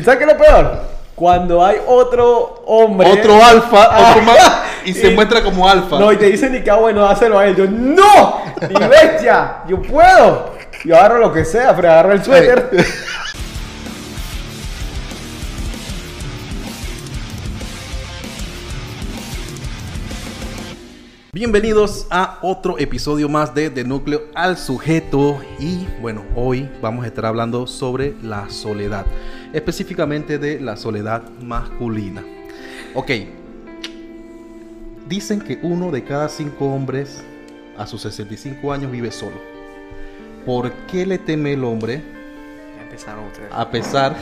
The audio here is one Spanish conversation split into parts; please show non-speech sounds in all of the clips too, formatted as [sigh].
¿Y sabes qué es lo peor? Cuando hay otro hombre. Otro alfa, Ah. otro más, [laughs] y se Y- muestra como alfa. No, y te dicen ni que bueno, hácelo a él. Yo, ¡No! [laughs] ¡Y bestia! ¡Yo puedo! Yo agarro lo que sea, pero agarro el suéter. Bienvenidos a otro episodio más de De Núcleo al Sujeto y bueno, hoy vamos a estar hablando sobre la soledad, específicamente de la soledad masculina. Ok, dicen que uno de cada cinco hombres a sus 65 años vive solo. ¿Por qué le teme el hombre a pesar,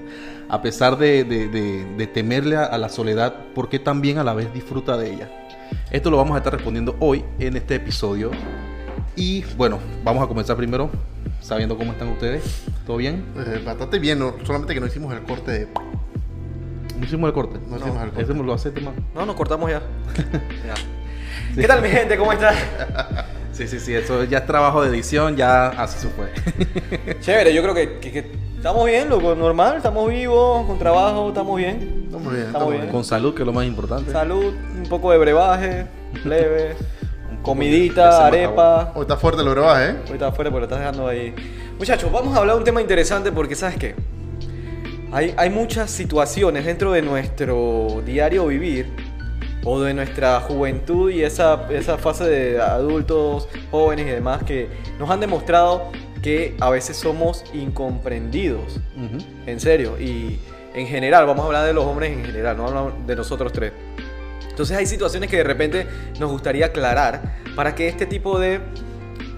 [laughs] a pesar de, de- de- de temerle a, a la soledad, ¿por qué también a la vez disfruta de ella? Esto lo vamos a estar respondiendo hoy en este episodio. Y bueno, vamos a comenzar primero sabiendo cómo están ustedes. ¿Todo bien? Eh, bastante bien, no- solamente que no hicimos el corte de... ¿No hicimos el corte? No hicimos el corte. Ese lo hace más. No, nos cortamos ya. [laughs] Ya. ¿Qué tal, mi gente? ¿Cómo están? Sí, sí, sí, eso ya es trabajo de edición, ya así se fue. Chévere, yo creo que, que- que estamos bien, loco, normal, estamos vivos, con trabajo, estamos bien. Estamos bien, Estamos bien. Con salud, que es lo más importante. Salud, un poco de brebaje, [laughs] leve, comidita, arepa. Hoy está fuerte el brebaje, ¿eh? Ahorita afuera, pero lo estás dejando ahí. Muchachos, vamos a hablar de un tema interesante porque, ¿sabes qué? Hay, hay muchas situaciones dentro de nuestro diario vivir o de nuestra juventud y esa, esa fase de adultos, jóvenes y demás que nos han demostrado que a veces somos incomprendidos. Ujú. En serio. Y en general, vamos a hablar de los hombres en general, no hablamos de nosotros tres. Entonces hay situaciones que de repente nos gustaría aclarar para que este tipo de,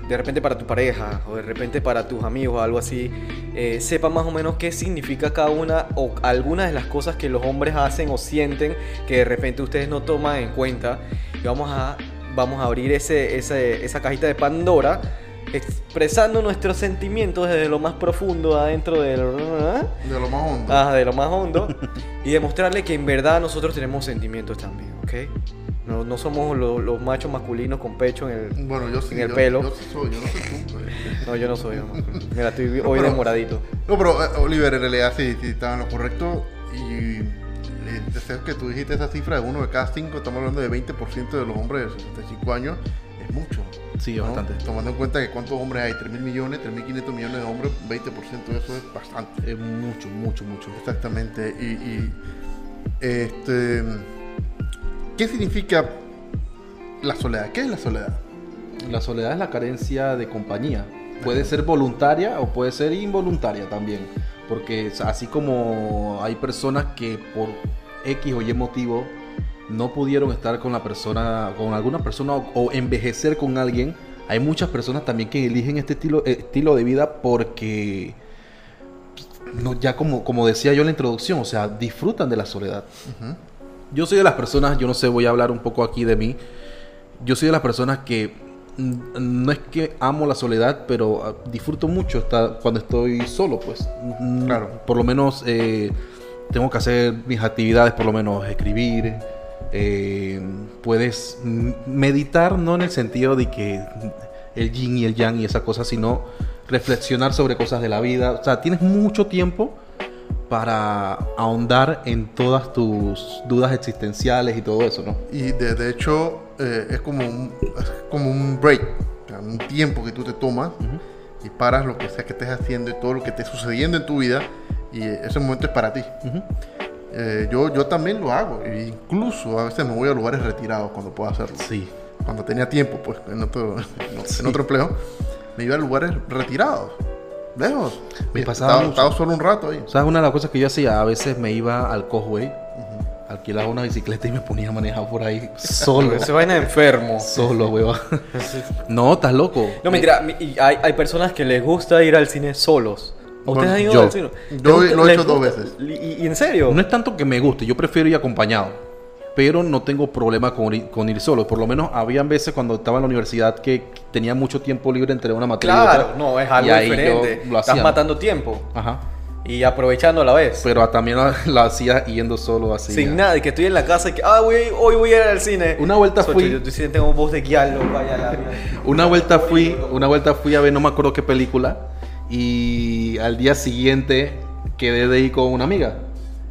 de repente para tu pareja o de repente para tus amigos o algo así, eh, sepa más o menos qué significa cada una o algunas de las cosas que los hombres hacen o sienten que de repente ustedes no toman en cuenta. Y vamos a, vamos a abrir ese, ese- esa cajita de Pandora expresando nuestros sentimientos desde lo más profundo adentro del... De lo más hondo. Ah, de lo más hondo. y demostrarle que en verdad nosotros tenemos sentimientos también, ¿ok? No, no somos lo- los machos masculinos con pecho en el... Bueno, yo sí. en el yo- pelo. Yo, sí soy, yo no soy tú. pues. No, yo no soy. no. Mira, estoy hoy pero- demoradito. No, pero eh, Oliver, en realidad sí, sí estaba en lo correcto. Y el deseo que tú dijiste, esa cifra de uno de cada cinco, estamos hablando de 20% de los hombres de 65 años, es mucho. Sí, ¿no? bastante. Tomando en cuenta que cuántos hombres hay, 3 mil millones, 3 mil 500 millones de hombres, 20% de eso es bastante. Es mucho, mucho, mucho. Exactamente. Y, y, este, ¿qué significa la soledad? ¿Qué es la soledad? La soledad es la carencia de compañía. Puede ser voluntaria o puede ser involuntaria también. Porque así como hay personas que por X o Y motivo no pudieron estar con la persona, con alguna persona o, o envejecer con alguien, hay muchas personas también que eligen este estilo, estilo de vida porque, no, ya como, como decía yo en la introducción, o sea, disfrutan de la soledad. Yo soy de las personas, yo no sé, voy a hablar un poco aquí de mí. Yo soy de las personas que mm, no es que amo la soledad, pero ah, disfruto mucho estar, cuando estoy solo, pues. Claro. Por lo menos eh, tengo que hacer mis actividades, por lo menos escribir. Eh, puedes meditar, no en el sentido de que el yin y el yang y esa cosa, sino reflexionar sobre cosas de la vida. O sea, tienes mucho tiempo para ahondar en todas tus dudas existenciales y todo eso, ¿no? Y de, de hecho eh, es, como un, es como un break, o sea, un tiempo que tú te tomas y paras lo que sea que estés haciendo y todo lo que esté sucediendo en tu vida y ese momento es para ti. Ujú. Eh, yo, yo también lo hago, e incluso a veces me voy a lugares retirados cuando puedo hacerlo. Sí. Cuando tenía tiempo, pues, en otro, [laughs] en Sí. otro empleo, me iba a lugares retirados, lejos. Me Y pasaba estaba, estaba solo un rato ahí. O sea, una de las cosas que yo hacía, a veces me iba al Cosway, alquilaba una bicicleta y me ponía a manejar por ahí solo. Esa vaina enfermo. solo, weón. [laughs] No, estás loco. No, mentira, hay, hay personas que les gusta ir al cine solos. ¿A ¿Ustedes Bueno, han ido yo. al cine? Yo ¿Les lo he hecho dos veces. ¿Y, y en serio? No es tanto que me guste, yo prefiero ir acompañado. Pero no tengo problema con ir, con ir solo. Por lo menos habían veces cuando estaba en la universidad que tenía mucho tiempo libre entre una materia y Claro, otra. no, es y algo ahí yo diferente. lo Estás matando tiempo Ajá. y aprovechando a la vez. Pero también lo, lo hacía yendo solo así. Sin ya. nada, y que estoy en la casa y que, ah, voy, hoy voy a ir al cine. Una vuelta Socho, fui- Yo, yo sí tengo voz de guiarlo, vaya a la. [laughs] Una vuelta fui, una vuelta fui a ver, no me acuerdo qué película. Y al día siguiente quedé de ir con una amiga.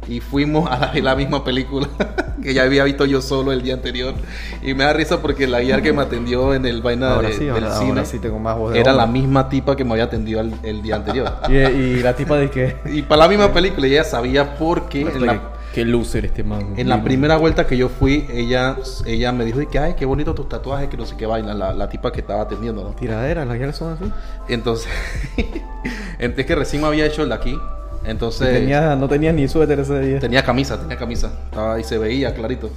Y fuimos a la, la misma película [laughs] que ya había visto yo solo el día anterior. Y me da risa porque la guía que me atendió en el vaina Ahora de- sí, del ahora, cine ahora sí tengo más voz de era la misma tipa que me había atendido el, el día anterior. [laughs] Y, y la tipa de que... y para la misma [laughs] película, y ella sabía por qué en la, Qué loser este man. en la primera vuelta que yo fui, ella, ella me dijo y que, ay, qué bonito tus tatuajes, que no sé qué vaina, la, la tipa que estaba atendiendo, ¿no? Tiradera, las guías son así. Entonces, [laughs] es que recién me había hecho el de aquí. Entonces, Tenía, no tenía ni suéter ese día. tenía camisa, tenía camisa. Estaba ahí, se veía clarito.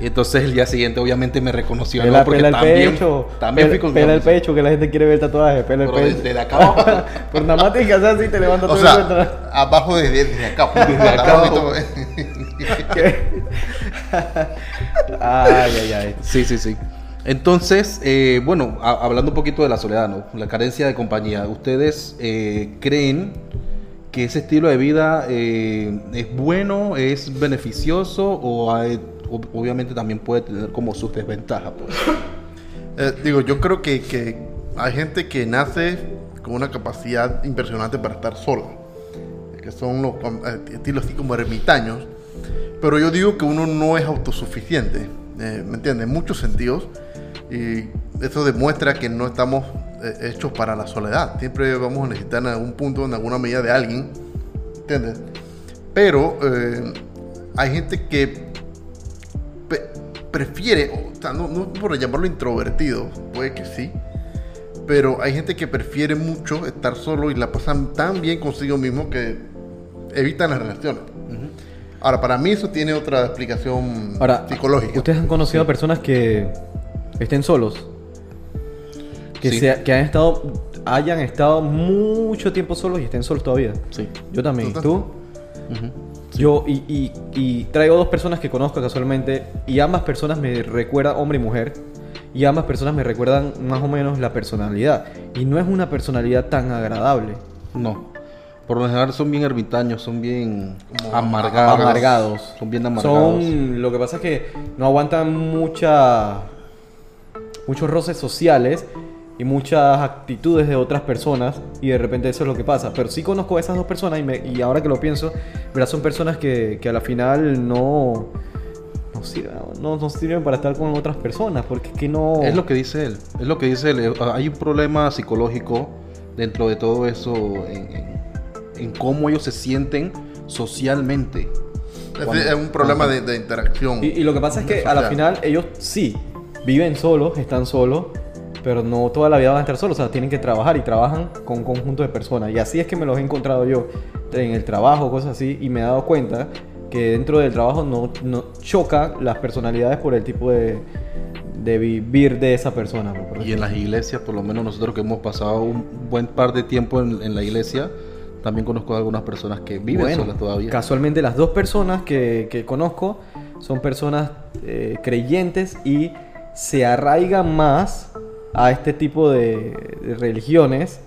Entonces el día siguiente, obviamente, me reconoció. Pela, ¿no? Porque pela el también, pecho. también pela, fui con pela el pecho, que la gente quiere ver el tatuaje. Pela el Pero pecho. desde acá abajo. [laughs] Por nada más hacer así, te levantas O todo sea, el abajo [laughs] desde, desde acá. pues. Desde acá [laughs] ay, ay, ay. Sí, sí, sí. Entonces, eh, bueno, a- hablando un poquito de la soledad, ¿no? La carencia de compañía. ¿Ustedes eh, creen que ese estilo de vida eh, es bueno, es beneficioso o hay- ob- obviamente también puede tener como sus desventajas? Pues? [coughs] Eh, digo, yo creo que, que hay gente que nace con una capacidad impresionante para estar sola, que son los eh, estilos así como ermitaños, pero yo digo que uno no es autosuficiente, eh, ¿me entiendes? En muchos sentidos, y eso demuestra que no estamos hechos para la soledad, siempre vamos a necesitar en algún punto, en alguna medida de alguien, ¿entiendes? Pero hay gente que prefiere, o sea, no, no por llamarlo introvertido, puede que sí, pero hay gente que prefiere mucho estar solo y la pasan tan bien consigo mismo que evitan las relaciones. Ahora, para mí eso tiene otra explicación Ahora, psicológica. ¿ustedes han conocido a personas que estén solos? Que, Sí. sea- que han estado, hayan estado mucho tiempo solos y estén solos todavía. Sí. Yo también. ¿Tú ¿Tú? Yo, y, y- y traigo dos personas que conozco casualmente, y ambas personas me recuerdan, hombre y mujer, y ambas personas me recuerdan más o menos la personalidad. Y no es una personalidad tan agradable. No. Por lo general son bien ermitaños, son bien Como amargados. Amargados. Son bien amargados. Son, lo que pasa es que no aguantan mucha, muchos roces sociales y muchas actitudes de otras personas y de repente eso es lo que pasa. Pero sí conozco a esas dos personas y, me- y ahora que lo pienso, ¿verdad? son personas que, que a la final no, no, sirven, no, no sirven para estar con otras personas porque es que no... Es lo que dice él. Es lo que dice él. Hay un problema psicológico dentro de todo eso en, en- en cómo ellos se sienten socialmente. Es, Cuando- es un problema de, de interacción. Y, y lo que pasa es que a la social. final ellos sí viven solos, están solos, pero no toda la vida van a estar solos, o sea, tienen que trabajar y trabajan con un conjunto de personas. Y así es que me los he encontrado yo en el trabajo, cosas así, y me he dado cuenta que dentro del trabajo no, no choca las personalidades por el tipo de, de vivir de esa persona. por Y en las iglesias, por lo menos nosotros que hemos pasado un buen par de tiempo en, en la iglesia, también conozco a algunas personas que viven Bueno, solas todavía. Casualmente las dos personas que, que conozco son personas eh, creyentes y se arraigan más a este tipo de, de religiones,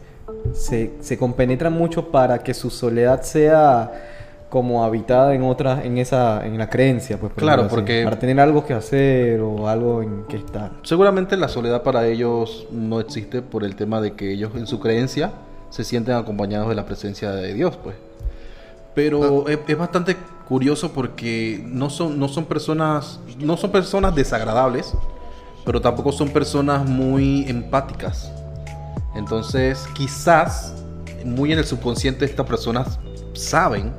se, se compenetran mucho para que su soledad sea como habitada en otra, en esa, en la creencia, pues. por Claro, así, porque- para tener algo que hacer o algo en que estar. Seguramente la soledad para ellos no existe por el tema de que ellos en su creencia se sienten acompañados de la presencia de Dios, pues. Pero es, es bastante curioso porque no son, no son personas, no son personas desagradables, pero tampoco son personas muy empáticas. Entonces, quizás muy en el subconsciente estas personas saben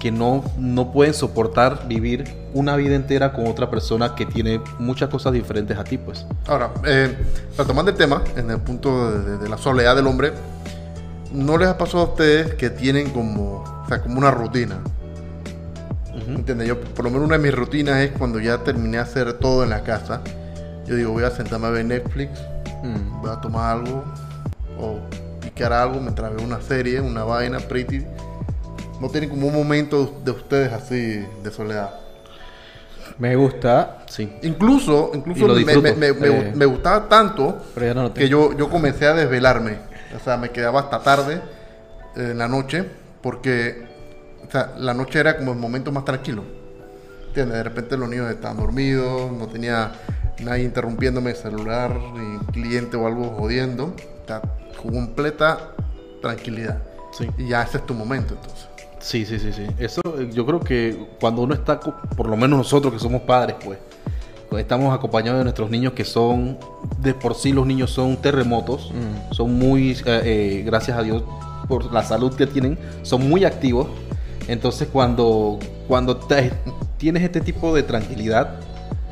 que no, no pueden soportar vivir una vida entera con otra persona que tiene muchas cosas diferentes a ti, pues. Ahora, eh, retomando el tema, en el punto de, de- la soledad del hombre, ¿no les ha pasado a ustedes que tienen como, o sea, como una rutina? Ujú. ¿Entiendes? Yo, por lo menos una de mis rutinas es cuando ya terminé de hacer todo en la casa, yo digo, voy a sentarme a ver Netflix, Mm. voy a tomar algo o picar algo mientras veo una serie, una vaina pretty. No tienen como un momento de ustedes así de soledad. Me gusta, Sí. Incluso, incluso me, me- me- Eh. me gustaba tanto pero ya no lo que yo, yo comencé a desvelarme. O sea, me quedaba hasta tarde eh, en la noche porque o sea, la noche era como el momento más tranquilo. ¿Entiendes? De repente los niños estaban dormidos, no tenía nadie interrumpiéndome el celular, ni cliente o algo jodiendo. Sea, completa tranquilidad. Sí. Y ya ese es tu momento entonces. Sí, sí, sí, sí. Eso eh, yo creo que cuando uno está, por lo menos nosotros que somos padres, pues, estamos acompañados de nuestros niños que son, de por sí los niños son terremotos, Mm. son muy, eh, eh, gracias a Dios por la salud que tienen, son muy activos. Entonces cuando, cuando te- tienes este tipo de tranquilidad,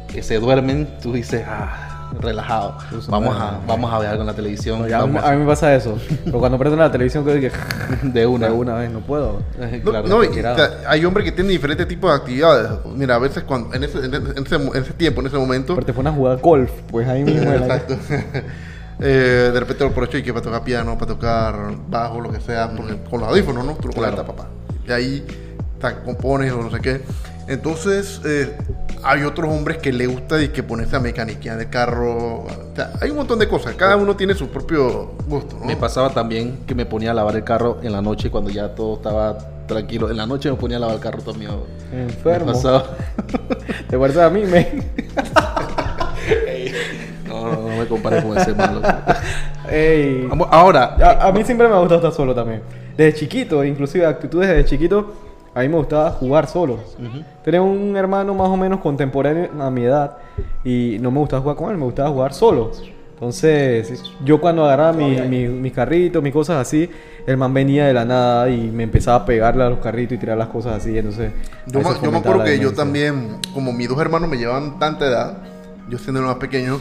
que se duermen, tú dices, ah, relajado, Pues, vamos a, vamos a ver algo en la televisión, No, ya a, mí, a mí me pasa eso. Pero cuando prendo la televisión, creo que [laughs] de una, de una vez no puedo. Eh, No, claro. no, y- hay hombres que tienen diferentes tipos de actividades. Mira, a veces cuando, en, ese, en, ese, en ese- en ese tiempo, en ese momento, Pero te pones a jugar golf, pues ahí mismo. Exacto. [laughs] Eh, de repente lo aprovecho y que para tocar piano, para tocar bajo, lo que sea, porque con los audífonos, ¿no? Tú lo Claro. conectas, papá. Y ahí ta, compones o no sé qué. Entonces, eh, hay otros hombres que le gusta y que ponerse a mecaniquear el carro. O sea, hay un montón de cosas. Cada uno tiene su propio gusto, ¿no? Me pasaba también que me ponía a lavar el carro en la noche cuando ya todo estaba tranquilo. En la noche me ponía a lavar el carro también. Me Enfermo. pasaba. [laughs] ¿Te acuerdas a mí, me? [laughs] No, no, no me compares con ese malo. Ey. Ahora, A, a mí siempre me ha gustado estar solo también. Desde chiquito, inclusive actitudes desde chiquito, a mí me gustaba jugar solo. Ujú. Tenía un hermano más o menos contemporáneo a mi edad y no me gustaba jugar con él, me gustaba jugar solo. Entonces, yo cuando agarraba mi, mi, mis carritos, mis cosas así, el man venía de la nada y me empezaba a pegarle a los carritos y tirar las cosas así. Entonces, Yo, se yo me acuerdo que yo también, como mis dos hermanos me llevaban tanta edad, yo siendo el más pequeño,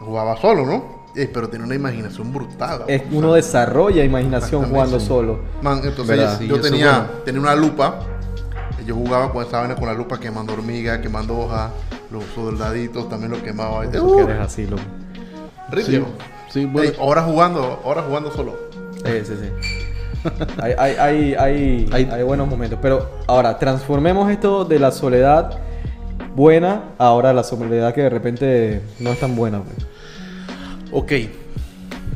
jugaba solo, ¿no? Eh, pero tenía una imaginación brutal. Es, o sea, uno desarrolla imaginación jugando sí. solo. Man, entonces ¿Verdad? Sí, yo tenía, bueno. tenía una lupa. y Yo jugaba con esa vaina con la lupa quemando hormigas, quemando hojas, los soldaditos también los quemaba. Eso Uh, que eres así, loco. ritmo. sí, bueno. Ey, ahora jugando, ahora jugando solo. Eh, sí, sí. hay, hay, hay, hay, Hay- hay buenos momentos. Pero ahora, transformemos esto de la soledad buena ahora a la soledad que de repente no es tan buena. pues. Ok,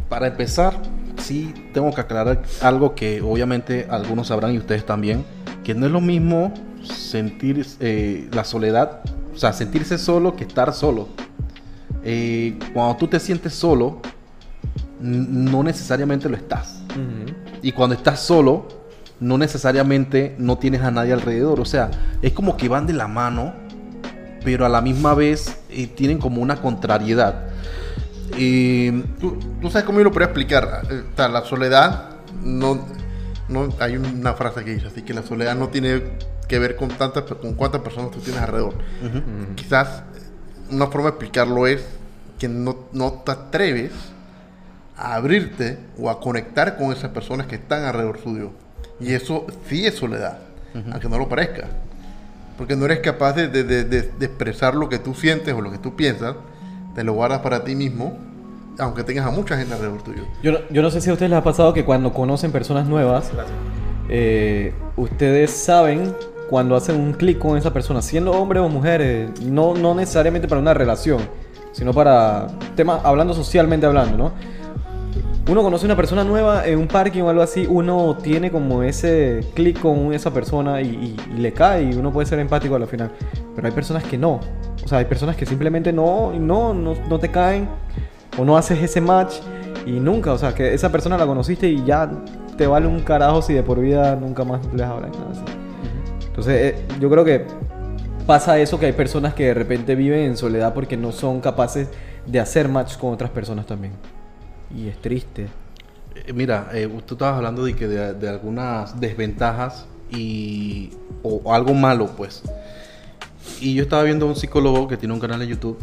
para empezar, sí tengo que aclarar algo que obviamente algunos sabrán y ustedes también, que no es lo mismo sentir eh, la soledad, o sea, sentirse solo que estar solo. Eh, cuando tú te sientes solo, no necesariamente lo estás. Y cuando estás solo, no necesariamente no tienes a nadie alrededor. O sea, es como que van de la mano, pero a la misma vez eh, tienen como una contrariedad. Eh, ¿Tú, tú sabes cómo yo lo podría explicar? Eh, o sea, la soledad no, no hay una frase que dice así que la soledad no tiene que ver con tantas con cuántas personas tú tienes alrededor. Quizás una forma de explicarlo es que no, no te atreves a abrirte o a conectar con esas personas que están alrededor suyo. Y eso sí es soledad, aunque no lo parezca. Porque no eres capaz de- de- de- de expresar lo que tú sientes o lo que tú piensas, te lo guardas para ti mismo, aunque tengas a mucha gente alrededor tuyo. Yo, no, sé si a ustedes les ha pasado que cuando conocen personas nuevas, eh, ustedes saben cuando hacen un clic con esa persona, siendo hombre o mujer, eh, no, no necesariamente para una relación, sino para temas, hablando socialmente hablando, ¿no? Uno conoce una persona nueva en un parque o algo así, uno tiene como ese clic con esa persona y, y- y le cae y uno puede ser empático al final. Pero hay personas que no. O sea, hay personas que simplemente no, no, no, no te caen o no haces ese match y nunca, o sea, que esa persona la conociste y ya te vale un carajo si de por vida nunca más les hablan. Nada así. Entonces, eh, yo creo que pasa eso que hay personas que de repente viven en soledad porque no son capaces de hacer match con otras personas también. Y es triste. eh, mira, eh, tú estabas hablando de, que de, de algunas desventajas y, o, o algo malo, pues. Y yo estaba viendo a un psicólogo que tiene un canal en YouTube.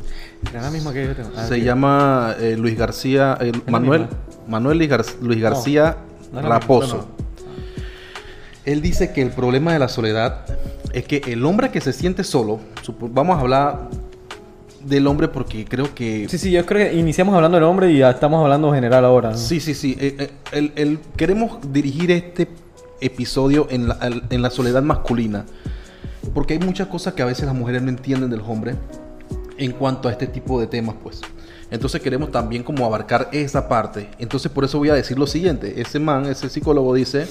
Era la misma que yo tengo. Ah, Se llama eh, Luis García, eh, Manuel? Manuel Luis, Gar- Luis García no Raposo. Él dice que el problema de la soledad es que el hombre que se siente solo, vamos a hablar del hombre porque creo que... Sí, sí, yo creo que iniciamos hablando del hombre y ya estamos hablando general ahora. ¿no? Sí, sí, sí. eh, eh, el- el- queremos dirigir este episodio en la, en la soledad masculina. Porque hay muchas cosas que a veces las mujeres no entienden del hombre en cuanto a este tipo de temas, pues. Entonces queremos también como abarcar esa parte. Entonces por eso voy a decir lo siguiente. Ese man, ese psicólogo dice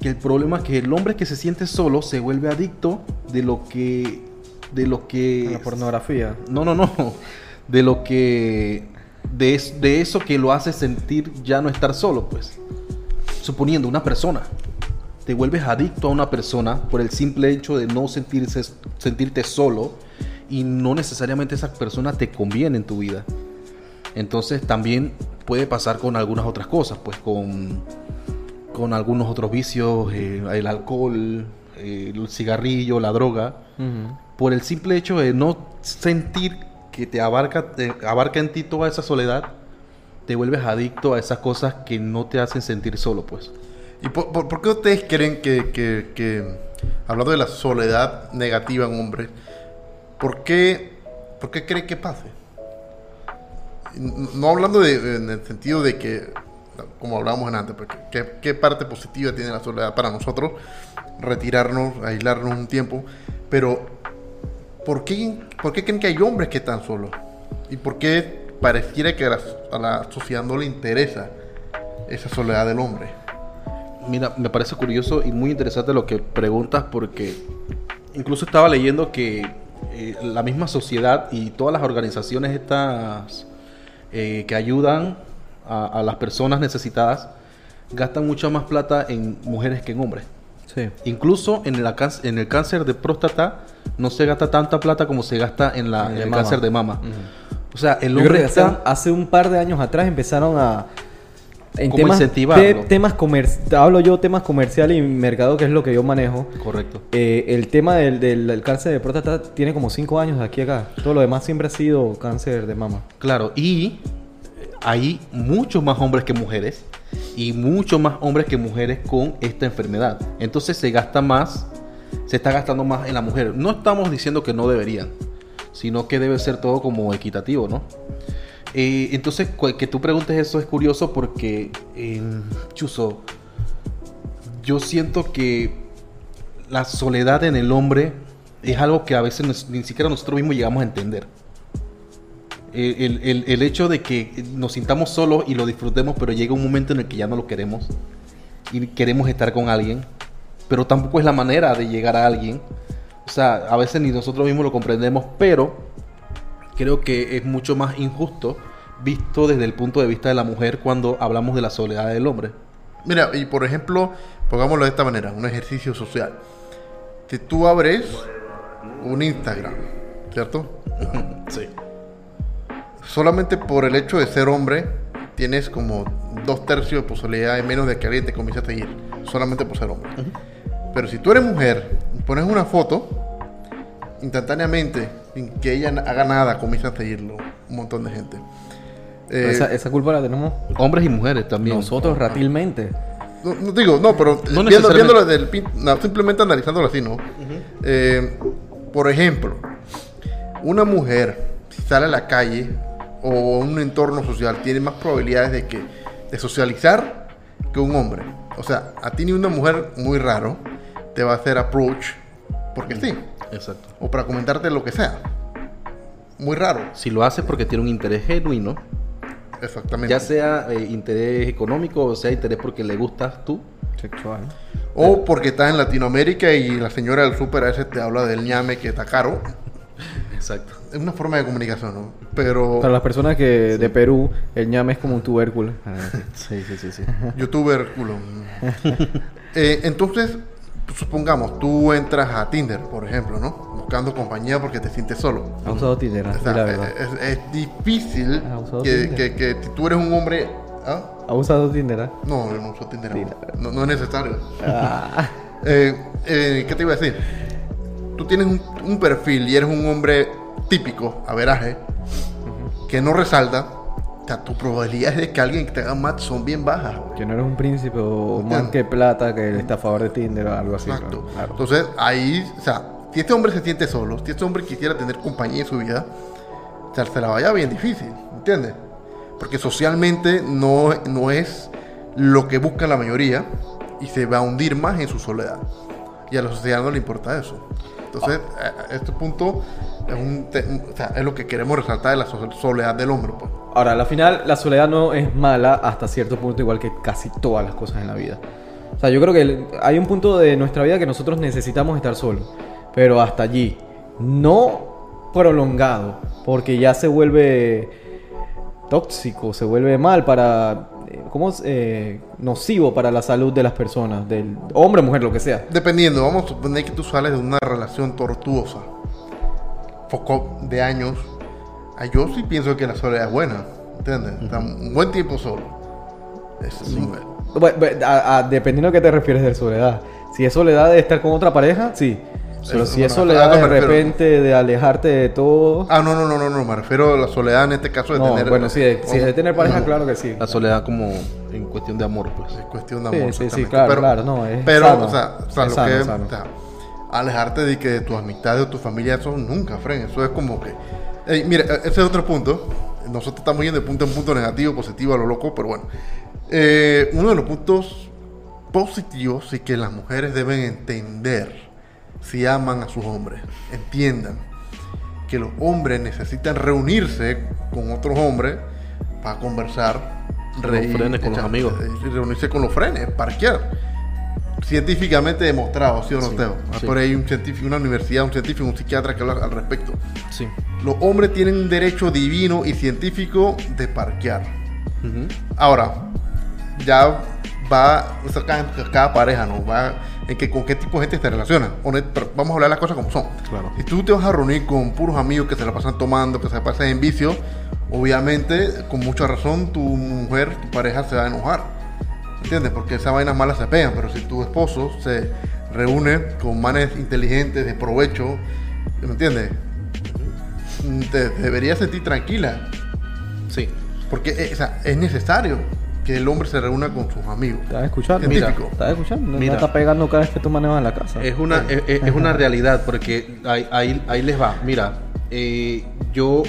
que el problema es que el hombre que se siente solo se vuelve adicto de lo que... De lo que... La pornografía. No, no, no. De lo que. De, es- de eso que lo hace sentir ya no estar solo, pues. Suponiendo una persona. te vuelves adicto a una persona por el simple hecho de no sentirse, sentirte solo y no necesariamente esa persona te conviene en tu vida. Entonces también puede pasar con algunas otras cosas, pues con, con algunos otros vicios, eh, el alcohol, eh, el cigarrillo, la droga, por el simple hecho de no sentir que te abarca, abarca en ti toda esa soledad, te vuelves adicto a esas cosas que no te hacen sentir solo, pues. ¿Y por, qué ustedes creen que, hablando de la soledad negativa en hombres, ¿por qué, por qué creen que pase? No hablando en el sentido de que, como hablábamos antes, porque ¿qué, qué parte positiva tiene la soledad para nosotros? Retirarnos, aislarnos un tiempo, pero ¿por qué, por qué creen que hay hombres que están solos? ¿Y por qué pareciera que a la, sociedad no le interesa esa soledad del hombre? Mira, me parece curioso y muy interesante lo que preguntas porque incluso estaba leyendo que eh, la misma sociedad y todas las organizaciones estas eh, que ayudan a, a las personas necesitadas gastan mucha más plata en mujeres que en hombres. Sí. Incluso en, la cáncer- en el cáncer de próstata no se gasta tanta plata como se gasta en, la, En en el mama. cáncer de mama. O sea, el Yo creo hombre que está... hace un par de años atrás empezaron a en Como temas, incentivarlo. te- temas hablo yo temas comerciales y mercado, que es lo que yo manejo. Correcto. Eh, el tema del, del- del cáncer de próstata tiene como 5 años de aquí a acá. Todo lo demás siempre ha sido cáncer de mama. Claro, y hay muchos más hombres que mujeres y muchos más hombres que mujeres con esta enfermedad. Entonces se gasta más, se está gastando más en la mujer. No estamos diciendo que no deberían, sino que debe ser todo como equitativo, ¿no? Eh, entonces, que tú preguntes eso es curioso porque, eh, yo siento que la soledad en el hombre es algo que a veces ni siquiera nosotros mismos llegamos a entender. El, el- el- hecho de que nos sintamos solos y lo disfrutemos, pero llega un momento en el que ya no lo queremos y queremos estar con alguien, pero tampoco es la manera de llegar a alguien. O sea, a veces ni nosotros mismos lo comprendemos, pero creo que es mucho más injusto visto desde el punto de vista de la mujer cuando hablamos de la soledad del hombre. Mira, y por ejemplo, pongámoslo de esta manera, un ejercicio social. Si tú abres un Instagram, ¿cierto? [laughs] Sí. Solamente por el hecho de ser hombre, tienes como dos tercios de posibilidad de menos de que alguien te comience a seguir. Solamente por ser hombre. Pero si tú eres mujer, pones una foto, instantáneamente, sin que ella haga nada, comienza a seguirlo un montón de gente. Eh, esa, esa culpa la tenemos Hombres y mujeres también. nosotros ratilmente. No, no digo, no, pero No viendo, viéndolo desde el pin- no, simplemente analizándolo así, ¿no? Eh, por ejemplo, una mujer, si sale a la calle o un entorno social, tiene más probabilidades de que de socializar que un hombre. O sea, a ti ni una mujer muy raro te va a hacer approach porque sí, Exacto. o para comentarte lo que sea. Muy raro, Si lo haces porque tiene un interés genuino, exactamente. ya sea eh, interés económico o sea interés porque le gustas tú, Sexual. O porque estás en Latinoamérica y la señora del súper a veces te habla del ñame que está caro. [laughs] Exacto. Es una forma de comunicación, ¿no? Pero Para las personas que de Perú, el ñame es como un tubérculo. [laughs] Sí, sí, sí, sí. youtuber culo. [laughs] Eh, entonces, supongamos, tú entras a Tinder, por ejemplo, ¿no? Buscando compañía porque te sientes solo. ¿Ha usado Tinder? O sea, la verdad. es, es difícil ¿Has usado que, Tinder? que, tú eres un hombre... ¿ah? ¿Ha usado Tinder? ah? No, yo no uso Tinder. Verdad. No, no es necesario. Ah. [laughs] Eh, eh, ¿Qué te iba a decir? Tú tienes un, un perfil y eres un hombre típico, averaje, que no resalta. O sea, tus probabilidades de que alguien te haga match son bien bajas. güey. Que no eres un príncipe o más que plata, que el estafador de Tinder o algo así. Exacto. Claro. Entonces, ahí, o sea, si este hombre se siente solo, si este hombre quisiera tener compañía en su vida, o sea, se la vaya bien difícil, ¿entiendes? Porque socialmente no, no es lo que busca la mayoría y se va a hundir más en su soledad. Y a la sociedad no le importa eso. Entonces, este punto es, lo que queremos resaltar de la so- soledad del hombre. Pues. Ahora, al final, la soledad no es mala hasta cierto punto, igual que casi todas las cosas en la vida. O sea, yo creo que hay un punto de nuestra vida que nosotros necesitamos estar solos. Pero hasta allí. No prolongado. Porque ya se vuelve tóxico, se vuelve mal para... eh, cómo es, eh, nocivo para la salud de las personas, del hombre, mujer, lo que sea. Dependiendo, vamos a suponer que tú sales de una relación tortuosa, foco de años. Ah, Yo sí pienso que la soledad es buena, ¿entiendes? Está un buen tiempo solo. Es Bueno, bueno, a- a- dependiendo a qué te refieres de soledad. Si es soledad de estar con otra pareja, sí. Pero Eso, si es soledad eso de refiero. repente de alejarte de todo. Ah, no, no, no, no, no, me refiero a la soledad en este caso de no, tener... bueno, sí, de- si es de tener pareja, No, claro que sí. La soledad como en cuestión de amor, pues. Es cuestión de amor. sí, sí, claro, claro, no, es pero, sano. o sea, o sea, Es lo sano, que sano. o sea, alejarte de que de tus amistades o tu familia, eso nunca, Fren. Eso es como que. Mira, e- ese es otro punto. Nosotros estamos yendo de punto en punto negativo, positivo, a lo loco, pero bueno. Eh, uno de los puntos positivos y que las mujeres deben entender si aman a sus hombres. Entiendan que los hombres necesitan reunirse con otros hombres para conversar, Con los frenes, con los echar- amigos. eh, reunirse con los frenes, parquear. Científicamente demostrado, ¿sí o no, Sí, Teo? Ah, sí. Por ahí un científico, una universidad, un científico, un psiquiatra que habla al respecto. Sí. Los hombres tienen un derecho divino y científico de parquear. Ahora, ya va, o sea, cada, cada pareja, ¿no? Va en que con qué tipo de gente se relaciona. Honet- pero vamos a hablar las cosas como son. Claro. Si tú te vas a reunir con puros amigos que se la pasan tomando, que se la pasan en vicio, obviamente, con mucha razón, tu mujer, tu pareja se va a enojar. ¿Entiendes? Porque esas vainas malas se pegan. Pero si tu esposo se reúne con manes inteligentes, de provecho, ¿me entiendes? Mm, Te deberías sentir tranquila. Sí. Porque eh, o sea, es necesario que el hombre se reúna con sus amigos. ¿Estás escuchando? Mira, ¿Estás escuchando? No mira. está pegando cada vez que tú manejas la casa. Es una, es, es- una realidad porque ahí, ahí, ahí les va. Mira, eh, yo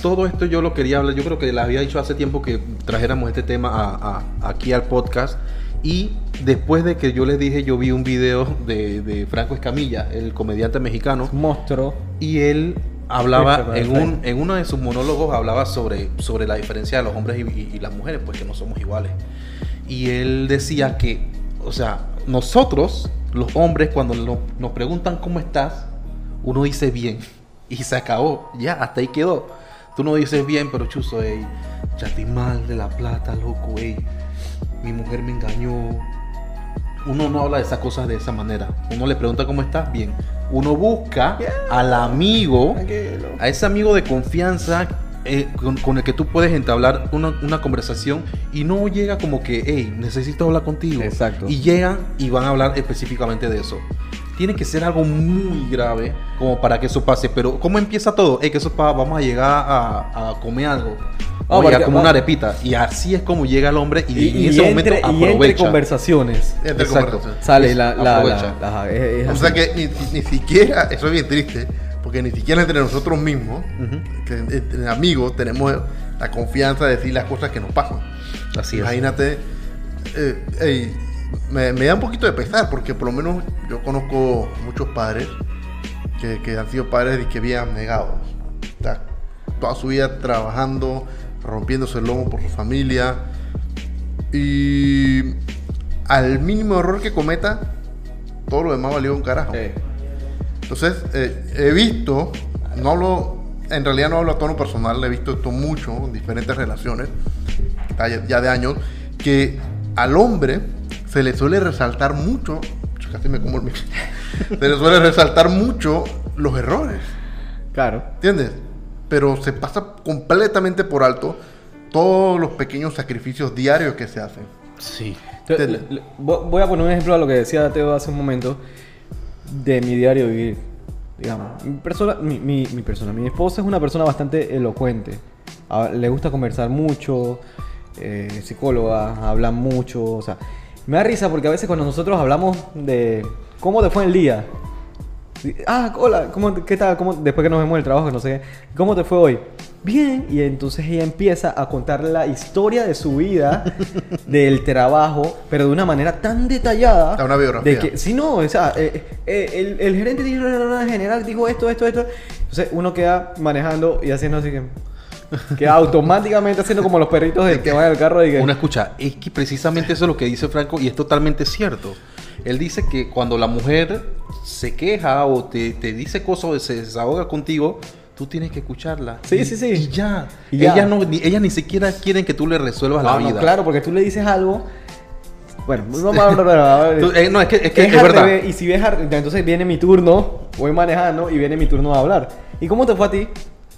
todo esto yo lo quería hablar. Yo creo que les había dicho hace tiempo que trajéramos este tema a- a- aquí al podcast. Y después de que yo les dije, yo vi un video de, de Franco Escamilla, el comediante mexicano, monstruo. y él hablaba en, un, en uno de sus monólogos hablaba sobre, sobre la diferencia de los hombres y, y- y las mujeres, pues que no somos iguales. Y él decía que, o sea, nosotros, los hombres, cuando no- nos preguntan cómo estás, uno dice bien y se acabó, ya, hasta ahí quedó. Tú no dices bien, pero chuzo, ey, ya estoy mal de la plata, loco, ey, mi mujer me engañó, uno no habla de esas cosas de esa manera. Uno le pregunta cómo estás, bien. Uno busca al amigo, a ese amigo de confianza eh, con, con el que tú puedes entablar una, una conversación y no llega como que, hey, necesito hablar contigo. Exacto. Y llegan y van a hablar específicamente de eso. Tiene que ser algo muy grave como para que eso pase. Pero ¿cómo empieza todo? Hey, que eso pa- vamos a llegar a, a comer algo. Porque- como va- una arepita. Y así es como llega el hombre y, Y, en y ese entre, momento y entre conversaciones. Entre Exacto. conversaciones. Sale la, la, Aprovecha. la- ajá, es- es O sea que ni, ni siquiera, eso es bien triste, porque ni siquiera entre nosotros mismos, entre amigos, tenemos la confianza de decir las cosas que nos pasan. Así es. Imagínate, eh, me, me da un poquito de pesar, porque por lo menos yo conozco muchos padres que, que han sido padres y que bien abnegados. O sea, toda su vida trabajando, rompiéndose el lomo por su familia. Y al mínimo error que cometa, todo lo demás valió un carajo. Entonces, eh, he visto, no hablo, en realidad no hablo a tono personal, he visto esto mucho en diferentes relaciones, ya ya de años, que al hombre se le suele resaltar mucho, casi me como el micro, [laughs] se le suele resaltar mucho los errores, claro. ¿entiendes? Pero se pasa completamente por alto todos los pequeños sacrificios diarios que se hacen. Sí. Le- le- vo- voy a poner un ejemplo a lo que decía Teo hace un momento de mi diario vivir. Digamos, mi persona, mi, mi- mi persona, mi esposa es una persona bastante elocuente. A- le gusta conversar mucho, eh, psicóloga, habla mucho. O sea, me da risa porque a veces cuando nosotros hablamos de cómo te fue el día. Ah, hola, ¿cómo, ¿qué tal? ¿Cómo, después que nos vemos en el trabajo, no sé, ¿cómo te fue hoy? Bien, y entonces ella empieza a contar la historia de su vida, [laughs] del trabajo, pero de una manera tan detallada. Da una biografía. De que, si no, o sea, eh, eh, el, el gerente dijo, el general dijo esto, esto, esto. Entonces uno queda manejando y haciendo así que. Queda [laughs] automáticamente haciendo como los perritos que van al carro y que. Una escucha, es que precisamente eso es lo que dice Franco y es totalmente cierto. Él dice que cuando la mujer se queja o te, te dice cosas o se desahoga contigo, tú tienes que escucharla. Sí, Y- sí, sí. Y ya. Y ya. Ellas, no, ni, ellas ni siquiera quieren que tú le resuelvas la Ah, no, vida. claro, porque tú le dices algo. Bueno, hablar. [laughs] Tú- eh, no, es que es, que es, verdad. y si ves, entonces viene mi turno, voy manejando y viene mi turno a hablar. ¿Y cómo te fue a ti?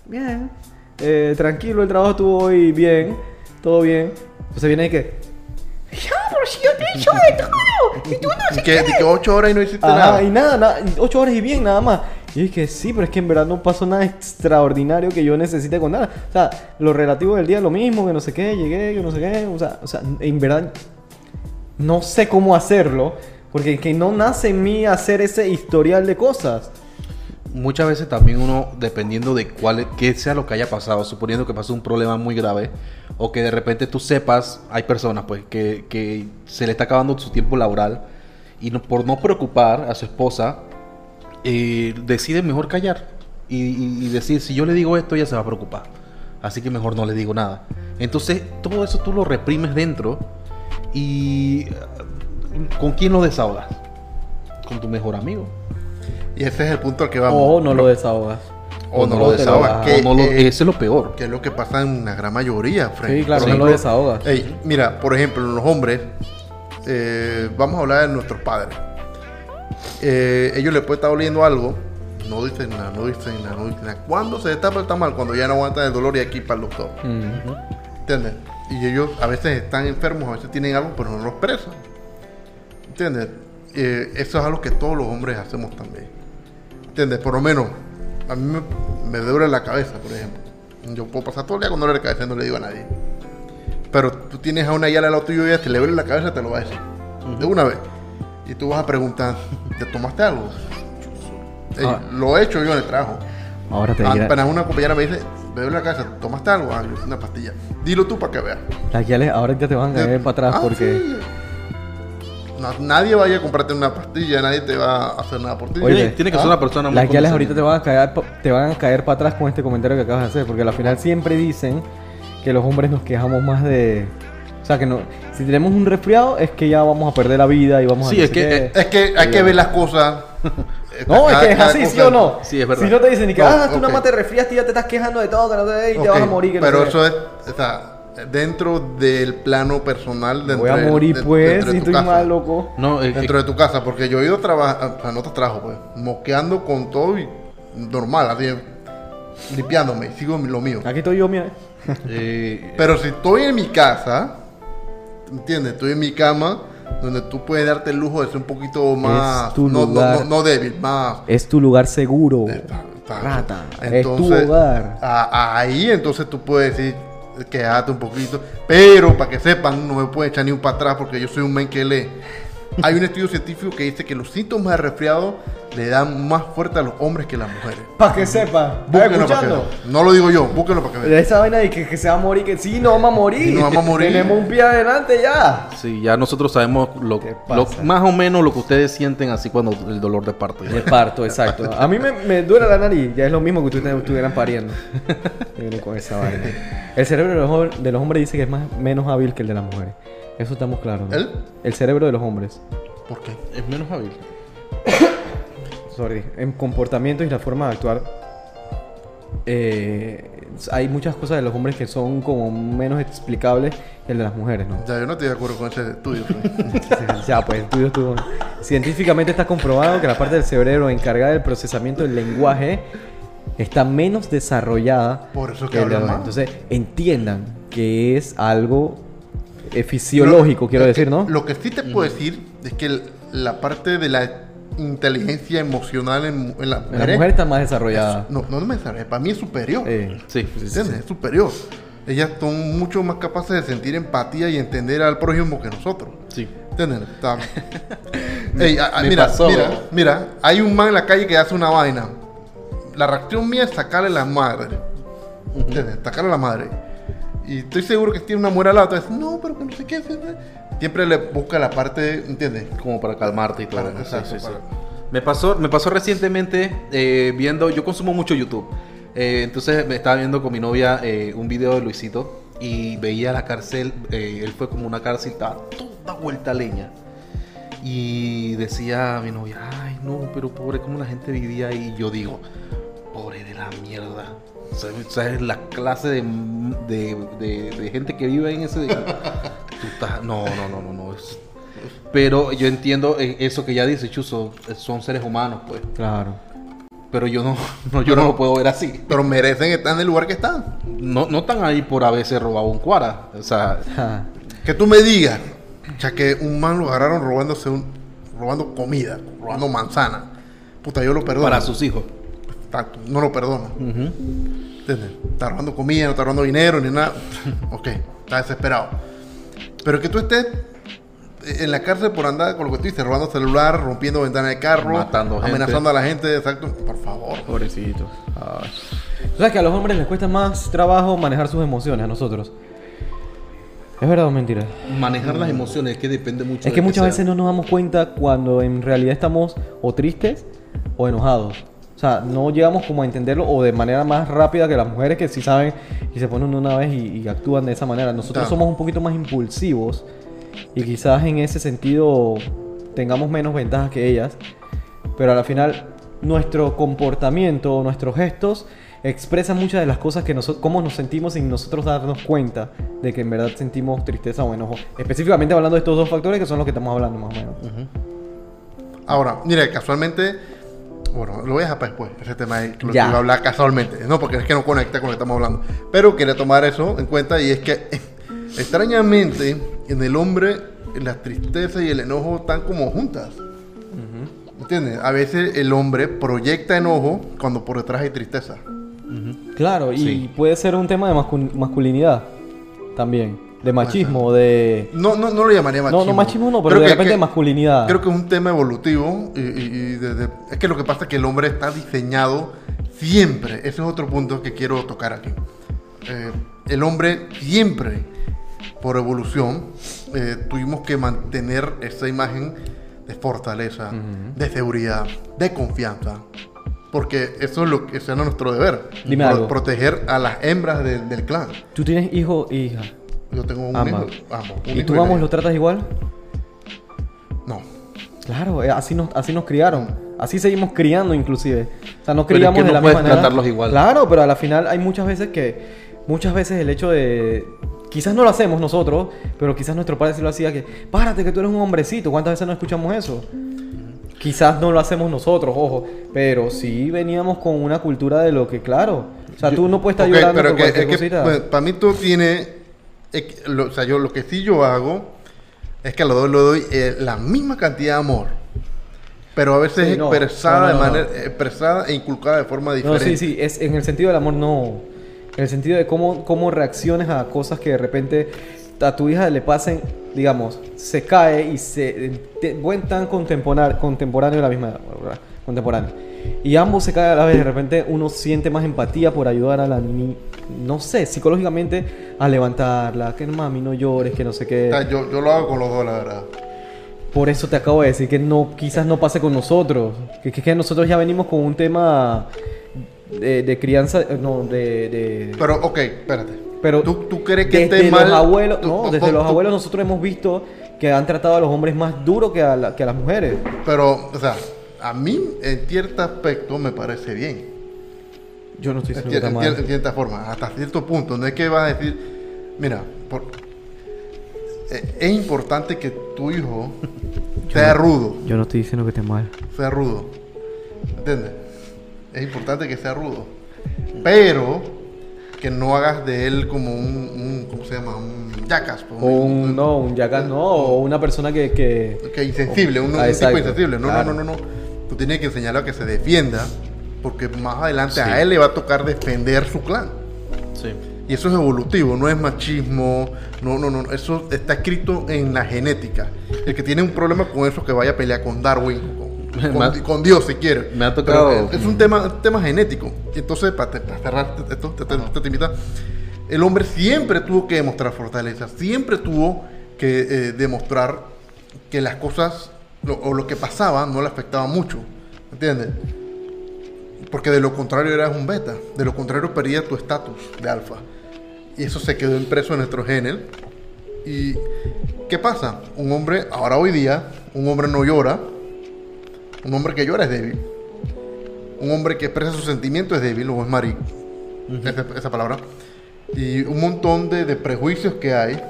Bien. Eh, tranquilo, el trabajo estuvo hoy bien, todo bien. Entonces viene que. Ya, pero si yo te he dicho de todo. Y tú no que, de que ocho horas y no hiciste Ajá, nada. y nada, nada, ocho horas y bien, nada más. Y es que sí, pero es que en verdad no pasó nada extraordinario que yo necesite con nada. O sea, lo relativo del día es lo mismo, que no sé qué, llegué, que no sé qué. O sea, o sea en verdad no sé cómo hacerlo, porque que no nace en mí hacer ese historial de cosas. Muchas veces también uno, dependiendo de cuál, qué sea lo que haya pasado, suponiendo que pasó un problema muy grave, o que de repente tú sepas, hay personas pues que, se le está acabando su tiempo laboral y por no preocupar a su esposa, eh, decide mejor callar y, y- y decir, si yo le digo esto, ella se va a preocupar. Así que mejor no le digo nada. Entonces, todo eso tú lo reprimes dentro y eh, ¿con quién lo desahogas? Con tu mejor amigo. Y ese es el punto al que vamos. O no lo desahogas. O no o lo lo desahogas. vas- que, O no lo- eh, eso es lo peor. que es lo que pasa en la gran mayoría, Frank. Sí, claro, Por no lo desahogas. mira, por ejemplo, los hombres, eh, vamos a hablar de nuestros padres. Eh, ellos les puede estar oliendo algo, no dicen nada, no dicen nada, no dicen nada. Cuando se destapa está mal, cuando ya no aguantan el dolor y aquí para el doctor. Mm. ¿Entiendes? Y ellos a veces están enfermos, a veces tienen algo, pero no lo expresan. ¿Entiendes? Eh, eso es algo que todos los hombres hacemos también. ¿Entiendes? Por lo menos, a mí me, me duele la cabeza, por ejemplo. Yo puedo pasar todo el día con dolor de cabeza y no le digo a nadie. Pero tú tienes a una yala al lado tuyo y ella te le duele la cabeza, te lo va a decir. De una vez. Y tú vas a preguntar, ¿te tomaste algo? Ey, Ah. Lo he hecho yo en el trabajo. Ahora te Ah. Apenas una compañera me dice, me duele la cabeza, ¿tomaste algo? Ah, una pastilla. Dilo tú para que veas. Las guiales ahora ya te van a caer para atrás Ah, porque. sí. No, nadie vaya a comprarte una pastilla, nadie te va a hacer nada por ti. Oye, Tiene- tiene que ser una persona muy Las guiales ahorita te van, a caer, te van a caer para atrás con este comentario que acabas de hacer, porque al final siempre dicen que los hombres nos quejamos más de... O sea, que no, si tenemos un resfriado es que ya vamos a perder la vida y vamos Sí, a... es que, eh, Es que hay que ver las cosas. eh, [laughs] No, es cada- que es así, ¿sí cosa- o no? Sí, es verdad. Si no te dicen ni que, No, ah, tú ok. nada más te resfriaste y ya te estás quejando de todo, que no te y te Ok, vas a morir. Que no pero sé qué. eso es, o sea, dentro del plano personal. Dentro Voy a de- morir de- pues, de si estoy casa. mal, loco. no, eh, Dentro de tu casa, porque yo he ido a trabajar, o sea, no te trabajo, pues, moqueando con todo y normal, así, limpiándome, y sigo lo mío. Aquí estoy yo, mira. [laughs] eh, Pero si estoy en mi casa, ¿entiendes? Estoy en mi cama, donde tú puedes darte el lujo de ser un poquito más. tu no, no, lugar. no, no débil, más. Es tu lugar seguro. Rata, es tu hogar. a- ahí entonces tú puedes decir, quédate un poquito. Pero para que sepan, no me puede echar ni un para atrás porque yo soy un men que lee. Hay un estudio científico que dice que los síntomas de resfriado le dan más fuerte a los hombres que a las mujeres. Para que sepa. ¿Estás Búsquenlo para que vean. No lo digo yo, búsquenlo para que vean. Esa vaina de que, que se va a morir, que sí, no vamos a morir. Sí, no vamos a morir. Tenemos un pie adelante ya. sí, ya nosotros sabemos lo, ¿Qué lo- más o menos lo que ustedes sienten así cuando el dolor de parto. De parto, exacto. A mí me, me duele la nariz, ya es lo mismo que ustedes estuvieran pariendo. Con esa vaina. El cerebro de los, de los hombres dice que es más, menos hábil que el de las mujeres. Eso estamos claros. ¿no? ¿El? El cerebro de los hombres. ¿Por qué? Es menos hábil. [coughs] Sorry. En comportamientos y la forma de actuar. eh, hay muchas cosas de los hombres que son como menos explicables que el de las mujeres, ¿no? Ya, yo no estoy de acuerdo con ese estudio. Frank. [laughs] Ya, pues, estudio estuvo. Científicamente está comprobado que la parte del cerebro encargada del procesamiento del lenguaje está menos desarrollada. Por eso que el de más. Entonces, entiendan que es algo eh, fisiológico, Lo- quiero decir, que- ¿no? Lo que sí te puedo decir es que la parte de la inteligencia emocional en, en las En mujeres. las mujeres está más desarrollada. No, no me sabe, para mí es superior. Eh, Sí. ¿Entiendes? Es superior. Ellas son mucho más capaces de sentir empatía y entender al prójimo que nosotros. Sí. ¿Entiendes? Está- [laughs] Ey, a- a- me mira, pasó. mira, mira, hay un man en la calle que hace una vaina. La reacción mía es sacarle la madre. ¿Entiendes? Sacarle la madre. Y estoy seguro que tiene una al lado. Entonces, no, pero que no sé qué. sí, sí". Siempre le busca la parte, ¿entiendes? Como para calmarte y todo. Para- Sí, sí, para- Me pasó, me pasó recientemente eh, viendo, yo consumo mucho YouTube. Eh, entonces me estaba viendo con mi novia eh, un video de Luisito y veía la cárcel, eh, él fue como una cárcel, estaba toda vuelta a leña. Y decía a mi novia, ay no, pero pobre, cómo la gente vivía ahí. Y yo digo, pobre de la mierda. O sea, o sea, es la clase de, de, de- de gente que vive en ese... [laughs] No, no, no, no, no. es- pero yo entiendo eh, eso que ya dice Chuzo, son seres humanos, pues. Claro. Pero yo no, [laughs] no yo no lo puedo ver así. Pero merecen estar en el lugar que están. No, no están ahí por haberse robado un cuara. O sea. [laughs] Que tú me digas, ya que un man lo agarraron robándose un, robando comida, robando manzana. Puta, yo lo perdono. para sus hijos. Exacto, no lo perdono. Ujú. ¿Entiendes? Está robando comida, no está robando dinero ni nada. [laughs] ok, está desesperado. Pero que tú estés en la cárcel por andar con lo que tú dices, robando celular, rompiendo ventanas de carro, Matando gente. amenazando a la gente, exacto. Por favor. Pobrecitos. Ay. Tú sabes que a los hombres les cuesta más trabajo manejar sus emociones a nosotros. ¿Es verdad o mentira? Manejar las emociones, que depende mucho. Es que muchas veces no nos damos cuenta cuando en realidad estamos o tristes o enojados. O sea, no llegamos como a entenderlo o de manera más rápida que las mujeres que sí saben y se ponen una vez y, y actúan de esa manera. Nosotros somos un poquito más impulsivos y quizás en ese sentido tengamos menos ventajas que ellas. Pero a la final nuestro comportamiento, nuestros gestos expresan muchas de las cosas que nosotros, cómo nos sentimos sin nosotros darnos cuenta de que en verdad sentimos tristeza o enojo. Específicamente hablando de estos dos factores que son los que estamos hablando más o menos. Ahora, mira, casualmente, bueno, lo voy a dejar para después, ese tema ahí, que lo iba a hablar casualmente, no, porque es que no conecta con lo que estamos hablando, pero quería tomar eso en cuenta y es que [laughs] extrañamente en el hombre la tristeza y el enojo están como juntas. ¿Entiendes? A veces el hombre proyecta enojo cuando por detrás hay tristeza. Claro, y Sí. puede ser un tema de mascu- masculinidad también, de machismo, de... No, no, no lo llamaría machismo. No, no machismo no, pero Creo de que- repente que- masculinidad. Creo que es un tema evolutivo y, y- y desde- es que lo que pasa es que el hombre está diseñado siempre. Ese es otro punto que quiero tocar aquí. Eh, el hombre siempre, por evolución, eh, tuvimos que mantener esa imagen de fortaleza, de seguridad, de confianza. Porque eso es lo que es nuestro deber. Dime Pro- algo. Proteger a las hembras del- del clan. ¿Tú tienes hijo e hija? Yo tengo un hijo. un ¿Y hijo tú vamos lo tratas igual? No. Claro, eh, así nos, así nos criaron. Así seguimos criando inclusive. O sea, no Pero es criamos que de no la puedes misma manera. tratarlos igual. Claro, pero a la final hay muchas veces que... Muchas veces el hecho de... Quizás no lo hacemos nosotros, pero quizás nuestro padre sí lo hacía que... Párate que tú eres un hombrecito. ¿Cuántas veces no escuchamos eso? Quizás no lo hacemos nosotros, ojo. Pero sí veníamos con una cultura de lo que, claro... O sea, tú no puedes estar Ok, llorando pero por que- cualquier es que, cosita. pues, para mí todo tiene... lo- o sea, yo lo que sí yo hago es que a los dos le doy eh, la misma cantidad de amor. Pero a veces Sí, no. expresada No, no, no, de manera expresada e inculcada de forma No, diferente. sí, sí, es en el sentido del amor no. En el sentido de cómo, cómo reacciones a cosas que de repente a tu hija le pasen, digamos, se cae y se te- buen tan contemporáneo, contemporáneo de la misma edad, ¿verdad? contemporáneo. Y ambos se caen a la vez, de repente uno siente más empatía por ayudar a la niña, no sé, psicológicamente a levantarla, que mami no llores, que no sé qué. O sea, yo, yo lo hago con los dos, la verdad. Por eso te acabo de decir que no, quizás no pase con nosotros. Que, que, que nosotros ya venimos con un tema de, de crianza, eh, no, de... de- Pero, ok, espérate. pero ¿Tú, tú crees que desde esté los mal? abuelos, tú- no, desde tú- los abuelos nosotros hemos visto que han tratado a los hombres más duro que a, la- que a las mujeres. Pero, o sea, a mí en cierto aspecto me parece bien. Yo no estoy En, diciendo que está en cierta forma, hasta cierto punto. No es que vas a decir, mira, por- eh, es importante que tu hijo [laughs] sea rudo, Yo no estoy diciendo que esté mal. sea rudo. ¿Entiendes? Es importante que sea rudo. Pero que no hagas de él como un, un- ¿cómo se llama? Un jackass. pues, O un, no, un yacas no, o una persona que... que Que insensible, un, un Ah, tipo insensible. No, claro. no, no, no, no. Tú tienes que enseñarle a que se defienda, porque más adelante Sí. a él le va a tocar defender su clan. Sí. Y eso es evolutivo, no es machismo, no, no, no, eso está escrito en la genética. El que tiene un problema con eso que vaya a pelear con Darwin, con, [laughs] con- con Dios si quiere. me ha tocado- Pero es un tema, tema genético. Entonces, para, cerrar esto, te, te- te- te invita, el hombre siempre tuvo que demostrar fortaleza, siempre tuvo que eh, demostrar que las cosas lo- o lo que pasaba no le afectaba mucho. ¿Entiendes? Porque de lo contrario eras un beta. De lo contrario perdías tu estatus de alfa. Y eso se quedó impreso en nuestro genes. ¿Y qué pasa? Un hombre, ahora hoy día, un hombre no llora. Un hombre que llora es débil. un hombre que expresa sus sentimientos es débil o es marico. esa, esa palabra. Y un montón de, de prejuicios que hay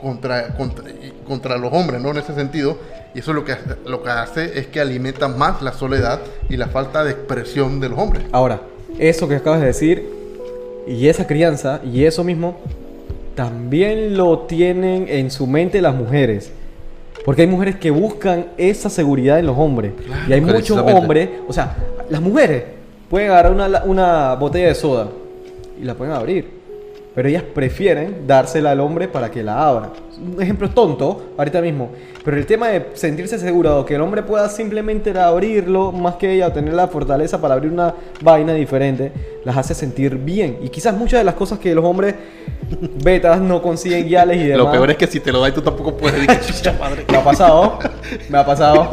contra, contra, contra los hombres, ¿no? En ese sentido. Y eso lo que, hace- lo que hace es que alimenta más la soledad y la falta de expresión de los hombres. Ahora, eso que acabas de decir y esa crianza y eso mismo también lo tienen en su mente las mujeres. Porque hay mujeres que buscan esa seguridad en los hombres. y hay muchos hombres, o sea, las mujeres pueden agarrar una, una botella de soda y la pueden abrir. Pero ellas prefieren dársela al hombre para que la abra. Un ejemplo tonto, ahorita mismo. Pero el tema de sentirse seguro, que el hombre pueda simplemente abrirlo, más que ella, tener la fortaleza para abrir una vaina diferente, las hace sentir bien. Y quizás muchas de las cosas que los hombres betas no consiguen guiales y [laughs] demás. Lo peor es que si te lo da y tú tampoco puedes decir [laughs] chucha madre. Me ha pasado, me ha pasado.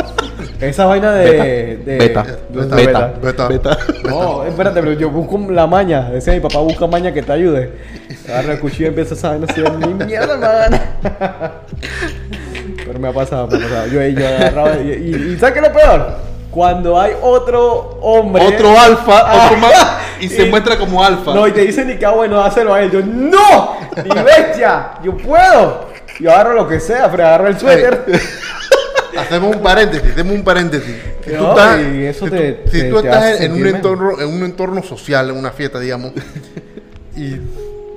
Esa vaina de. de- Beta. de- Beta. beta. Beta. Beta. No, espérate, pero yo busco la maña. Decía mi papá, busca maña que te ayude. Agarra el cuchillo y empieza esa vaina así. Ni mierda, man. [laughs] Pero me ha pasado, me ha pasado. Yo, yo agarraba. Y, y, y ¿sabes qué es lo peor? Cuando hay otro hombre. Otro alfa, Ah, otro más, y se y- muestra como alfa. No, y te dicen ni que ah, bueno, hácelo a él. Yo, ¡No! ¡Ni bestia! ¡Yo puedo! Yo agarro lo que sea, pero agarro el suéter. [laughs] Hacemos un paréntesis, hacemos un paréntesis. Si tú estás, y eso si te- tú- si te- tú te estás hace en un entorno, en un entorno social, en una fiesta, digamos, y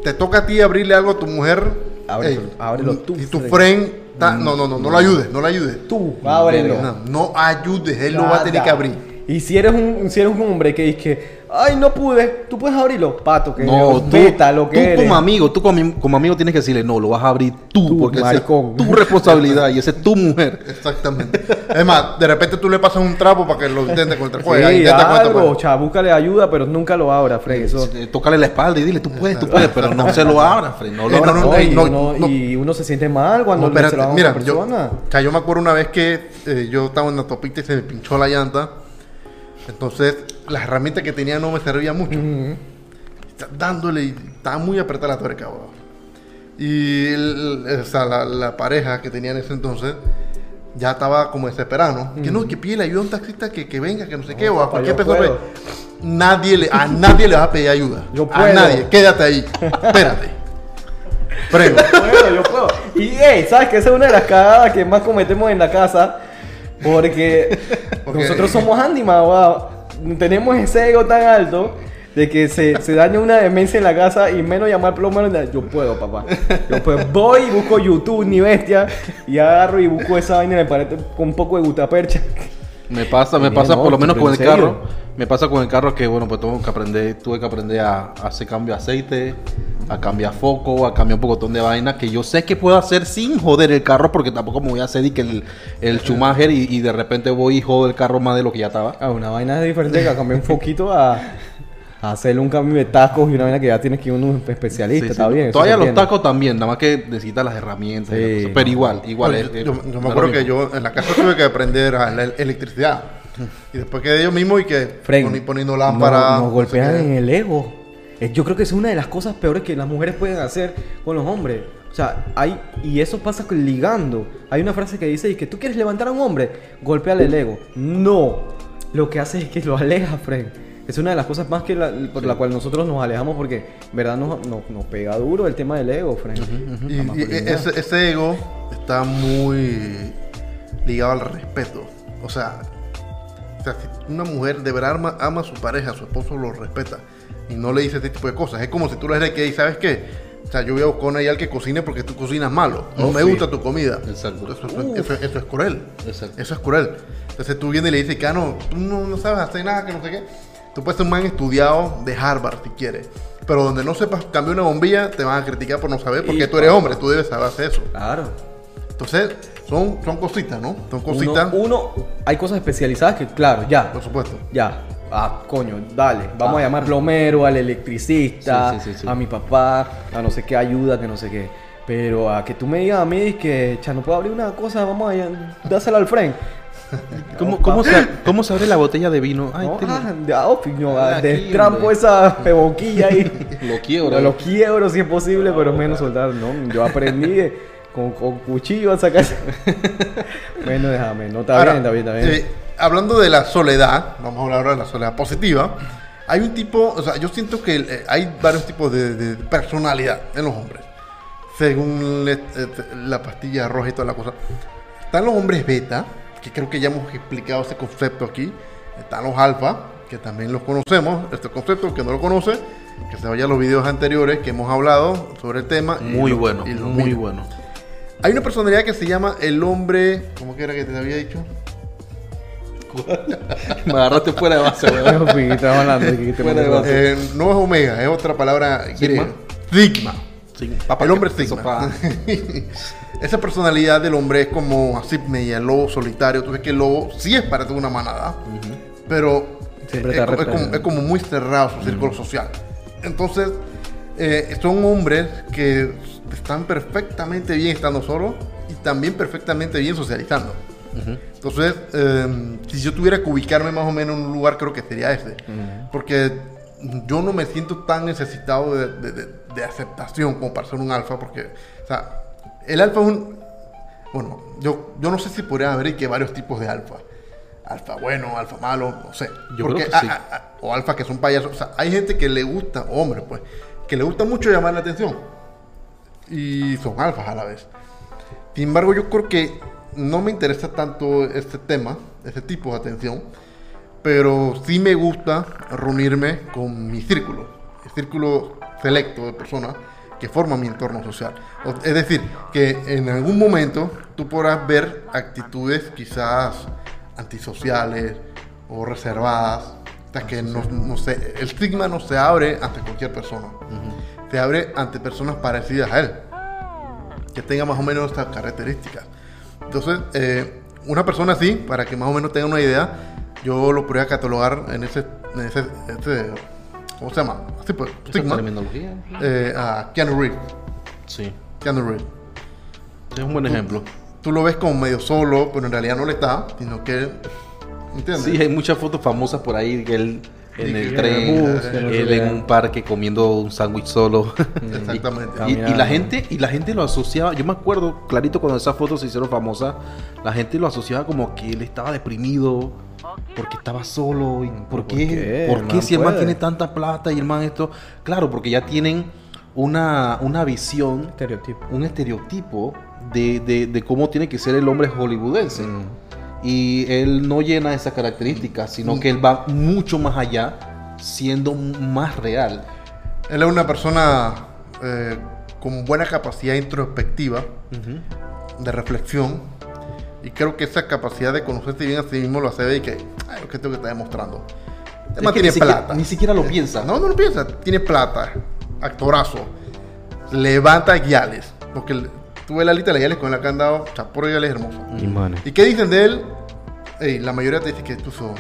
te toca a ti abrirle algo a tu mujer, Ábrelo, ey, ábrelo tú, Si tu friend está- no, no, no, no lo ayudes, no lo ayudes. Tú, ábrelo. No, no ayudes, él lo va a tener Nada. que abrir. Y si eres un, si eres un hombre que dice, ay, no pude, tú puedes abrirlo, pato, que No, tú, beta, lo que tú eres. como amigo, tú como, como amigo tienes que decirle, no, lo vas a abrir tú, Tú, porque esa es tu responsabilidad y esa es tu mujer. Exactamente. es más, de repente tú le pasas un trapo para que lo intente con el trapo. Sí, algo, cha, búscale ayuda, pero nunca lo abra, Fred. Eso. Tócale la espalda y dile, tú puedes, tú puedes, pero no se lo abras, Fred, no lo Eh, no, abras. no, No, y, no, uno, no. y uno se siente mal cuando No, le se espérate, lo a mira, otra yo, persona. o sea, yo me acuerdo una vez que eh, yo estaba en la topita y se me pinchó la llanta. Entonces, las herramientas que tenía no me servían mucho. Dándole y estaba muy apretada la tuerca, weón. Y el- el- o sea, la, la pareja que tenía en ese entonces ya estaba como desesperado, ¿no? Que no, que pide ayuda a un taxista que, que venga, que no sé qué, o a cualquier persona. puedo. Nadie le, a nadie le va a pedir ayuda. Yo A nadie. Quédate ahí. Espérate. Freno. Yo puedo, yo puedo. Y, hey, ¿sabes que Esa es una de las cagadas que más cometemos en la casa. Porque Nosotros somos handyman, wow. Tenemos ese ego tan alto de que se, se daña una demencia en la casa y menos llamar plomero. Yo puedo, papá. Yo puedo. Voy y busco YouTube, ni bestia. Y agarro y busco esa vaina en el pared con un poco de gutapercha. Me pasa, me pasa por lo menos con el carro. Me pasa con el carro que, bueno, pues tengo que aprender, tuve que aprender a, a hacer cambio de aceite, a cambiar foco, a cambiar un pocotón de vainas que yo sé que puedo hacer sin joder el carro porque tampoco me voy a hacer y que el, el Schumacher y, y de repente voy y jodo el carro más de lo que ya estaba. Ah, una vaina es diferente que cambiar un foquito a, a hacerle un cambio de tacos y una vaina que ya tienes que ir a un especialista. Sí, sí. Está bien. Todavía los tacos también, nada más que necesitas las herramientas. y Sí, las cosas. Pero igual, igual. Bueno, es- yo, es- yo me acuerdo que mismo. yo en la casa tuve que aprender a la electricidad. Y después que de ellos mismos y que poni- poniendo lámparas. Nos, golpean en el ego. Yo creo que es una de las cosas peores que las mujeres pueden hacer con los hombres. O sea, hay, y eso pasa ligando. Hay una frase que dice, y que tú quieres levantar a un hombre, golpeale el ego. No. Lo que hace es que lo aleja, Fred. Es una de las cosas más que la- por la cual nosotros nos alejamos porque, en verdad, nos, nos, nos pega duro el tema del ego, Fred. Y, ese, ese ego está muy ligado al respeto. O sea, o sea, si una mujer de verdad ama, ama a su pareja, su esposo lo respeta y no le dice este tipo de cosas. Es como si tú le dices que, ¿sabes qué? O sea, yo voy a buscar una al que cocine porque tú cocinas malo. No Oh, me sí. gusta tu comida. Exacto. Eso, eso- eso- eso es cruel. Exacto. Eso es cruel. Entonces tú vienes y le dices que ah, no, tú no, no sabes hacer nada, que no sé qué. Tú puedes ser un man estudiado de Harvard si quieres. Pero donde no sepas cambiar una bombilla, te van a criticar por no saber, porque Y- tú eres hombre, tú debes saber hacer eso. Claro. Entonces, son, son cositas, ¿no? Son cositas, uno, hay cosas especializadas que, claro, ya. por supuesto. Ya. Ah, coño, dale. Vamos a llamar plomero, al electricista, Sí, sí, sí, sí. a mi papá, a no sé qué ayuda, que no sé qué. Pero a que tú me digas a mí que, cha, no puedo abrir una cosa, vamos a dársela al friend. [laughs] ¿Cómo, cómo, se, ¿Cómo se abre la botella de vino? Ay, No, te- ah, de, ah, ah, Aquí, destrampo hombre. esa boquilla ahí. [laughs] lo quiero. Lo, lo quiebro si es posible, pero menos soltar. No, yo aprendí de con, con cuchillo a sacar. [laughs] bueno, déjame, no está Ahora, bien, está bien, está bien. eh, hablando de la soledad, vamos a hablar ahora de la soledad positiva. Hay un tipo, o sea, yo siento que eh, hay varios tipos de, de personalidad en los hombres. Según le- eh, la pastilla roja y toda la cosa. Están los hombres beta, que creo que ya hemos explicado ese concepto aquí. Están los alfa, que también los conocemos. Este concepto, el que no lo conoce, que se vaya a los videos anteriores que hemos hablado sobre el tema. y Muy lo- bueno, muy bueno. Hay una personalidad que se llama el hombre. ¿Cómo que era que te había dicho? [laughs] Me agarraste fuera de base, weón. Eh, no es omega, es otra palabra griega. Sigma. Sí, papá, el hombre ¿qué pasó, Sigma. [laughs] Esa personalidad del hombre es como así media lobo solitario. Tú ves que el lobo sí es parte de una manada, pero es, como, es como muy cerrado su círculo social. Entonces, eh, son hombres que están perfectamente bien estando solos y también perfectamente bien socializando. Entonces, eh, si yo tuviera que ubicarme más o menos en un lugar, creo que sería ese. Porque yo no me siento tan necesitado de, de- de- de aceptación como para ser un alfa, porque, o sea, el alfa es un... Bueno, yo, yo no sé si podría haber que varios tipos de alfa. Alfa bueno, alfa malo, no sé. Yo Porque, creo que sí. o alfa que son payasos. O sea, hay gente que le gusta, hombre, pues, que le gusta mucho llamar la atención. Y son alfas a la vez. Sin embargo, yo creo que no me interesa tanto este tema, este tipo de atención, pero sí me gusta reunirme con mi círculo, el círculo selecto de personas que forman mi entorno social. Es decir, que en algún momento tú podrás ver actitudes quizás antisociales o reservadas, hasta que no, no sé, el estigma no se abre ante cualquier persona, se abre ante personas parecidas a él que tenga más o menos estas características. Entonces, eh, una persona así, para que más o menos tenga una idea, yo lo podría catalogar en ese, en ese, ese- ¿cómo se llama? Así pues, terminología. eh, a Keanu Reeves. Sí. Keanu Reeves. Es un buen ejemplo. Tú lo ves como medio solo, pero en realidad no le está, sino que, ¿entiendes? Sí, hay muchas fotos famosas por ahí que él en el tren, en el bus, él en un parque comiendo un sándwich solo. [laughs] Exactamente. Y, la gente y la gente lo asociaba, yo me acuerdo clarito cuando esas fotos se hicieron famosas, la gente lo asociaba como que él estaba deprimido porque estaba solo y por qué, qué? por qué si el man tiene tanta plata y el man esto, claro, porque ya tienen una, una visión, Estereotipo. un estereotipo de, de- de cómo tiene que ser el hombre hollywoodense. Mm. Y él no llena esas características, sino que él va mucho más allá, siendo más real. Él es una persona eh, con buena capacidad introspectiva, de reflexión, y creo que esa capacidad de conocerse bien a sí mismo lo hace ver y que, ay, lo que tengo que estar demostrando. El Es que tiene ni siquiera- plata. ni siquiera lo piensa. No, no lo piensa. Tiene plata. Actorazo. Levanta guiales. Porque tú ves la lista de guiales con el que han dado. Chapuro guiales hermoso. Imanes. ¿Y qué dicen de él? Ey, la mayoría te dice que incluso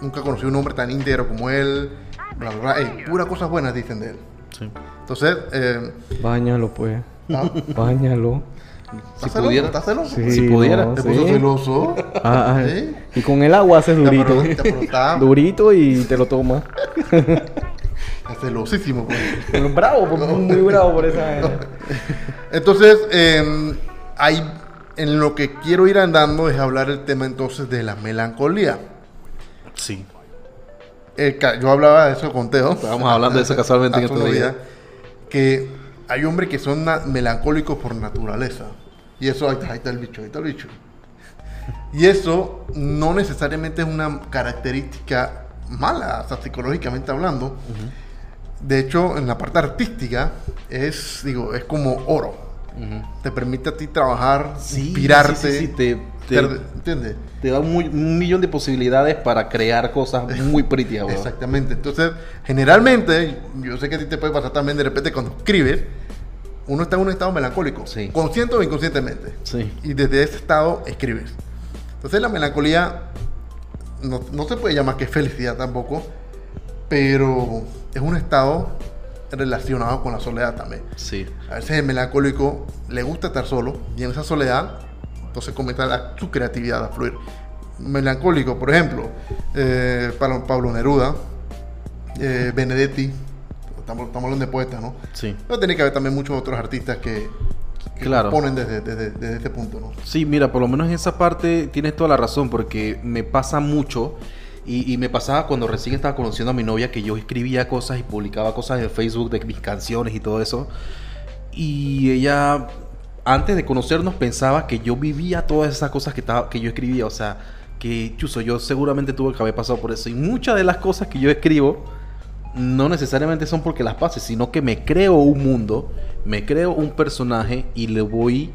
nunca conocí un hombre tan íntegro como él. Bla, bla, bla. Ey, puras cosas buenas dicen de él. Sí. Entonces, eh, Báñalo, pues. ¿ah? Báñalo. Si ¿estás pudiera, celoso? ¿Estás celoso? Sí, Si pudiera, no, ¿Te sí. puso celoso? Ah, ah. ¿Sí? Y con el agua haces durito. [laughs] Durito y te lo tomas. [laughs] [laughs] celosísimo. pues. Bravo, pues, muy bravo por esa. [laughs] Entonces, eh, hay, en lo que quiero ir andando es hablar el tema entonces de la melancolía. Sí. Eh, yo hablaba de eso con Teo. Estábamos hablando de eso casualmente en estos días. Que hay hombres que son melancólicos por naturaleza. Y eso, ahí está, ahí está el bicho, ahí está el bicho. Y eso no necesariamente es una característica mala, o sea, psicológicamente hablando. De hecho, en la parte artística es, digo, es como oro. Te permite a ti trabajar, Sí, inspirarte. sí, sí, te- te- ser- ¿Entiendes? Te da un, millón de posibilidades para crear cosas muy pretty. [laughs] Exactamente. Entonces, generalmente, yo sé que a ti te puede pasar también de repente cuando escribes, uno está en un estado melancólico, consciente o inconscientemente. Y desde ese estado escribes. Entonces, la melancolía no, no se puede llamar que felicidad tampoco, pero es un estado relacionado con la soledad también. Sí. A veces el melancólico le gusta estar solo y en esa soledad, entonces comienza la- su creatividad a fluir. Melancólico, por ejemplo, eh, Pablo, Neruda, eh, Benedetti, estamos, estamos hablando de poetas, ¿no? Sí. Pero tiene que haber también muchos otros artistas que que Claro. ponen desde, desde, desde ese punto, ¿no? Sí, mira, por lo menos en esa parte tienes toda la razón, porque me pasa mucho. Y, me pasaba cuando recién estaba conociendo a mi novia que yo escribía cosas y publicaba cosas en Facebook de mis canciones y todo eso. Y ella, antes de conocernos, pensaba que yo vivía todas esas cosas que, estaba, que yo escribía. O sea, que, chuzo, yo seguramente tuve que haber pasado por eso. Y muchas de las cosas que yo escribo no necesariamente son porque las pase, sino que me creo un mundo, me creo un personaje y le voy,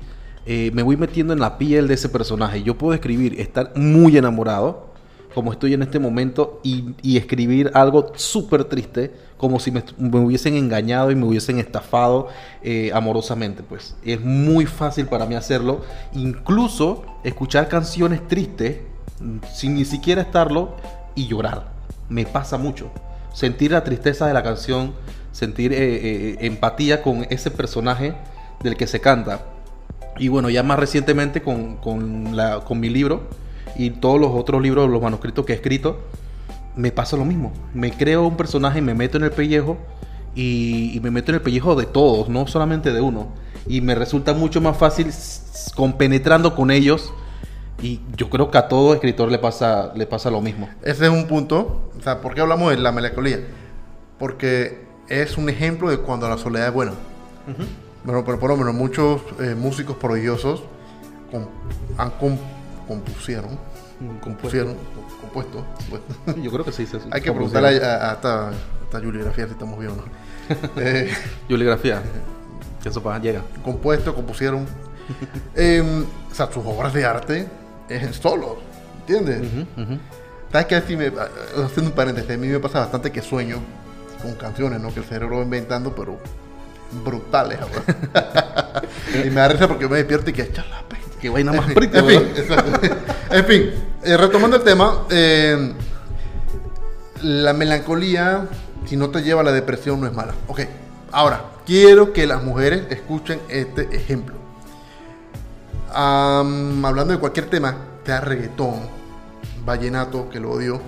eh, me voy metiendo en la piel de ese personaje. Yo puedo escribir, estar muy enamorado, como estoy en este momento, y, escribir algo súper triste, como si me, hubiesen engañado y me hubiesen estafado eh, amorosamente. Pues es muy fácil para mí hacerlo, incluso escuchar canciones tristes mm, sin ni siquiera estarlo y llorar. Me pasa mucho sentir la tristeza de la canción, sentir eh, eh, empatía con ese personaje del que se canta. Y bueno, ya más recientemente con, con mi libro y todos los otros libros, los manuscritos que he escrito, me pasa lo mismo. Me creo un personaje, me meto en el pellejo y, y me meto en el pellejo de todos, no solamente de uno. Y me resulta mucho más fácil compenetrando con ellos. Y yo creo que a todo escritor le pasa, le pasa lo mismo. Ese es un punto. O sea, ¿por qué hablamos de la melancolía? Porque es un ejemplo de cuando la soledad es buena. Bueno, pero por lo menos muchos eh, músicos prodigiosos han com- compusieron, compusieron, compuesto. pues. Yo creo que sí. sí. [laughs] Hay que preguntarle se a, a esta, a esta Julia Grafía si estamos bien o no. [laughs] Eh. [laughs] Que eso pa- llega. compuesto, compusieron. Em, o sea, sus obras de arte es solos, ¿entiendes? ¿Sabes qué? Así me, haciendo un paréntesis, a mí me pasa bastante que sueño con canciones, ¿no? Que el cerebro va inventando, pero brutales, y me da risa porque me despierto y que chala, pe". Qué vaina más En fin, en fin, exacto. [laughs] En fin, eh, retomando el tema, eh, la melancolía, si no te lleva a la depresión, no es mala. Ok, ahora, quiero que las mujeres escuchen este ejemplo. Hablando de cualquier tema, sea reggaetón, vallenato, que lo odio,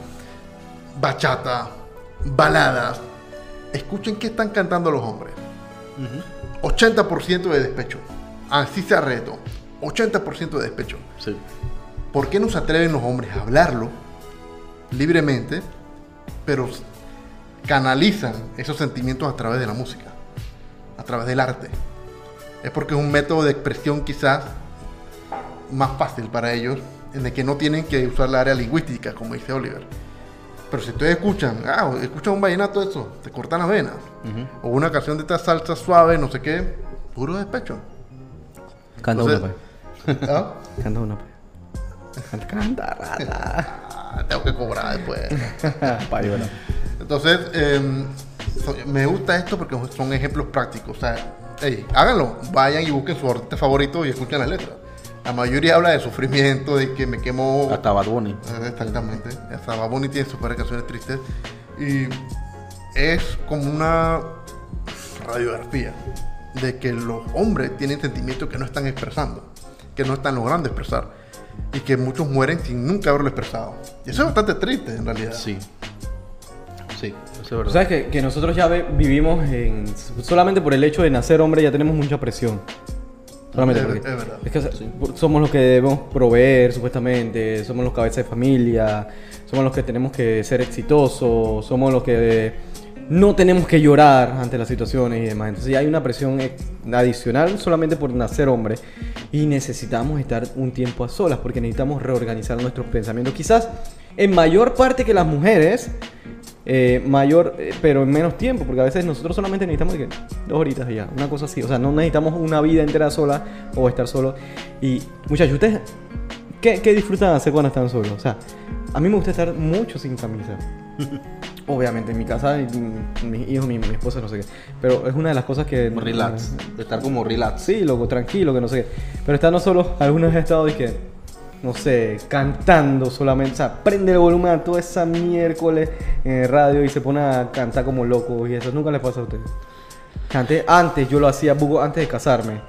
bachata, baladas, escuchen qué están cantando los hombres. 80% de despecho. Así sea reggaetón. 80% de despecho. Sí. ¿Por qué no se atreven los hombres a hablarlo libremente, pero canalizan esos sentimientos a través de la música, a través del arte? Es porque es un método de expresión quizás más fácil para ellos, en el que no tienen que usar la área lingüística, como dice Oliver. Pero si ustedes escuchan, ah, escuchan un vallenato eso, te cortan las venas. O una canción de esta salsa suave, no sé qué, puro despecho. Canta Entonces- pues. ¿Ah? Canta una, pues. Canta, canta, rata. Ah, tengo que cobrar después. [laughs] Entonces, em, me gusta esto porque son ejemplos prácticos. O sea, hey, háganlo. Vayan y busquen su artista favorito y escuchen la letra. La mayoría habla de sufrimiento, de que me quemo. Hasta Bad Bunny. Eh, Exactamente. Hasta Bad Bunny tiene sus varias canciones tristes. Y es como una radiografía de que los hombres tienen sentimientos que no están expresando, que no están logrando expresar. Y que muchos mueren sin nunca haberlo expresado. Y eso es bastante triste en realidad. Sí. Sí, eso es verdad. sabes que, que nosotros ya ve- vivimos en. Solamente por el hecho de nacer hombre ya tenemos mucha presión. Solamente Es- porque. es verdad. es que somos los que debemos proveer, supuestamente. Somos los cabezas de familia. Somos los que tenemos que ser exitosos. Somos los que no tenemos que llorar ante las situaciones y demás. Entonces ya hay una presión ex- adicional solamente por nacer hombre. Y necesitamos estar un tiempo a solas porque necesitamos reorganizar nuestros pensamientos. Quizás en mayor parte que las mujeres eh, mayor, eh, pero en menos tiempo, porque a veces nosotros solamente necesitamos que dos horitas ya, una cosa así. O sea, no necesitamos una vida entera sola o estar solo. Y muchachos, ¿ustedes qué, qué disfrutan hacer cuando están solos? O sea, a mí me gusta estar mucho sin camisa. [laughs] Obviamente, en mi casa, mis hijos, mi, mi esposa, no sé qué. Pero es una de las cosas que... Relax. Estar como relax. Sí, loco, tranquilo, que no sé qué. Pero estando solo, algunos he estado y que, no sé, cantando solamente. O sea, prende el volumen a toda esa miércoles en el radio y se pone a cantar como loco y eso. Nunca les pasa a ustedes. Canté antes, yo lo hacía antes de casarme.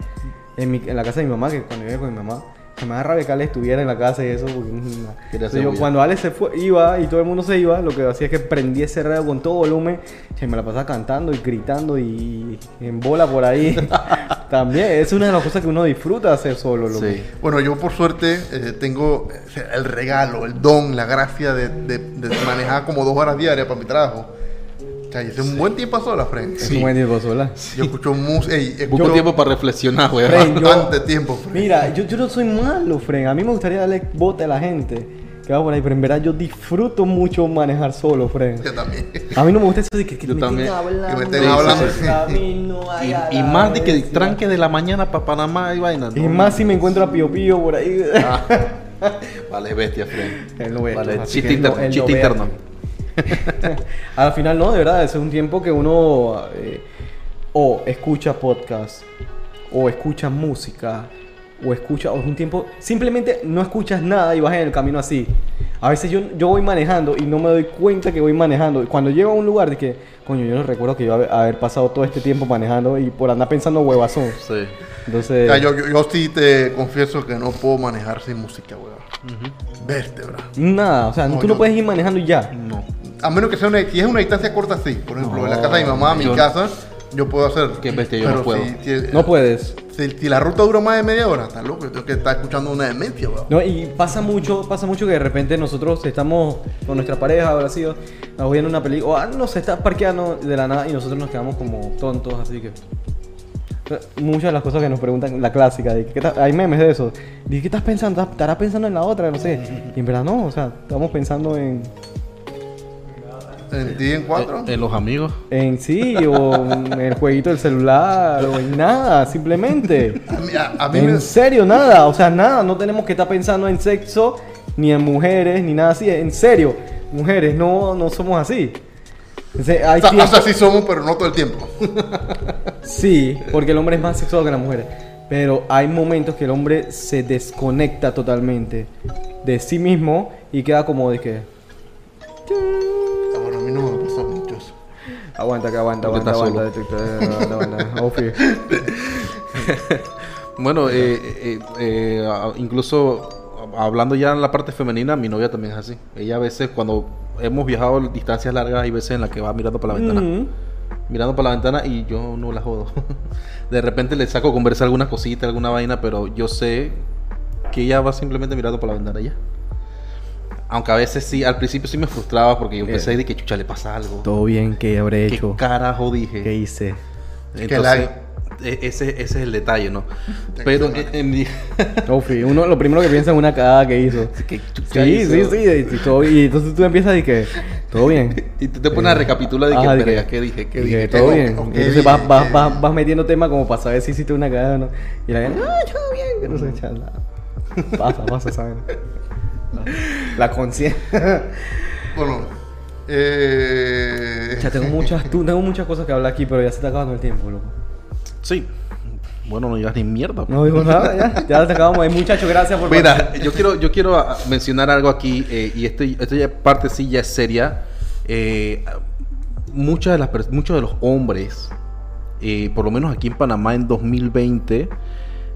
En, mi- en la casa de mi mamá, que cuando vivía con mi mamá, Se me da rabia que Ale estuviera en la casa y eso. Porque, mm, entonces yo, cuando Ale se fue, iba y todo el mundo se iba, lo que hacía es que prendía ese radio con todo volumen. Y me la pasaba cantando y gritando y en bola por ahí. [laughs] También es una de las cosas que uno disfruta hacer solo. loco. Sí. Bueno, yo por suerte eh, tengo eh, el regalo, el don, la gracia de, de- de manejar como dos horas diarias para mi trabajo. O sea, y es un buen tiempo a sola, frente. Es un buen tiempo sola. Yo escucho música. Busco tiempo para reflexionar, güey. Fren, yo- Bastante tiempo, Fren. Mira, yo, yo no soy malo, Fren. A mí me gustaría darle bote a la gente que va por ahí, pero en verdad yo disfruto mucho manejar solo, Fren. Yo también. A mí no me gusta eso de que, que Yo me también. hablando. Que me estén Sí, hablando. sí, sí. A no a Y, y más de que bestia. tranque de la mañana para Panamá y vaina. Y no, más si me encuentro a Pío Pío por ahí. Ah, [laughs] vale, bestia, Fren. [laughs] Ve, Vale, chiste interno. [laughs] Al final no, de verdad, ese es un tiempo que uno eh, o escucha podcast, o escucha música, o escucha, o es un tiempo, simplemente no escuchas nada y vas en el camino así. A veces yo, yo voy manejando y no me doy cuenta que voy manejando. Y Cuando llego a un lugar de que, coño, yo no recuerdo que yo haber, haber pasado todo este tiempo manejando y por andar pensando huevazón. Sí. Entonces, yo, yo, yo sí te confieso que no puedo manejar sin música, weón. Vértebra. nada, o sea, No, tú no puedes ir manejando y ya. No. A menos que sea una, si es una distancia corta, sí. Por ejemplo, en la casa de mi mamá, a mi yo- casa, yo puedo hacer. Qué bestia, yo no puedo. Si, si- No puedes. si- si la ruta dura más de media hora, está loco. Yo tengo que estar escuchando una demencia, weón. No, y pasa mucho, pasa mucho que de repente nosotros estamos con nuestra pareja, habrá sido, nos viendo una película, o ah, no se está parqueando de la nada y nosotros nos quedamos como tontos, así que. Muchas de las cosas que nos preguntan, la clásica, de ¿qué ta- hay memes de eso. ¿De qué estás pensando? ¿Estarás pensando en la otra? No sé. Y en verdad no, o sea, estamos pensando en, En ti en cuatro. En los amigos. en sí, o en el jueguito del celular, o en nada, simplemente. A mí, a- a mí En me. serio, nada, o sea, nada, no tenemos que estar pensando en sexo, ni en mujeres, ni nada así. En serio, mujeres, no, no somos así. O sea, hay O sea, o sea, sí somos, pero no todo el tiempo. [laughs] Sí, porque el hombre es más sexual que la mujer. Pero hay momentos que el hombre se desconecta totalmente de sí mismo y queda como de que. Aguanta, que aguanta, aguanta, aguanta, detector, aguanta. [laughs] [laughs] Bueno, eh, eh, eh, incluso hablando ya en la parte femenina, mi novia también es así. Ella a veces cuando hemos viajado distancias largas, hay veces en las que va mirando por la ventana. Ujú. Mirando por la ventana y yo no la jodo. [laughs] De repente le saco a conversar alguna cosita, alguna vaina, pero yo sé que ella va simplemente mirando por la ventana ya. Aunque a veces sí, al principio sí me frustraba porque yo pensé Eh. de que chucha le pasa algo. Todo bien, ¿qué habré ¿Qué hecho? carajo dije? ¿Qué hice? Entonces, la- e- ese, ese es el detalle, ¿no? Pero en, mi... [laughs] Ofi, uno lo primero que piensa es una cagada que hizo. [laughs] ¿Qué Sí, hizo? sí, sí. Y, y todo- y entonces tú empiezas y que. Todo bien. [laughs] Y tú te pones a recapitular de que, Ajá, de "Verga, que- ¿qué dije? ¿Qué dije? que ¿Qué todo dije?" bien. ok, Entonces vas, vas, eh. vas, vas metiendo tema como para saber si hiciste una cagada o no. Y la gente, ah, todo bien, que no sé, chala. Pasa, pasa, ¿sabes? [laughs] La conciencia. Bueno, eh. Ya tengo muchas, tengo muchas cosas que hablar aquí, pero ya se está acabando el tiempo, loco. Sí. Bueno, no digas ni mierda. No digo nada, ya. Ya se acabamos. Eh, Muchachos, gracias por Mira, yo quiero, yo quiero ah, mencionar algo aquí, eh, y esto, esto ya parte sí ya es seria. Eh, muchas de las, muchos de los hombres, eh, por lo menos aquí en Panamá en 2020,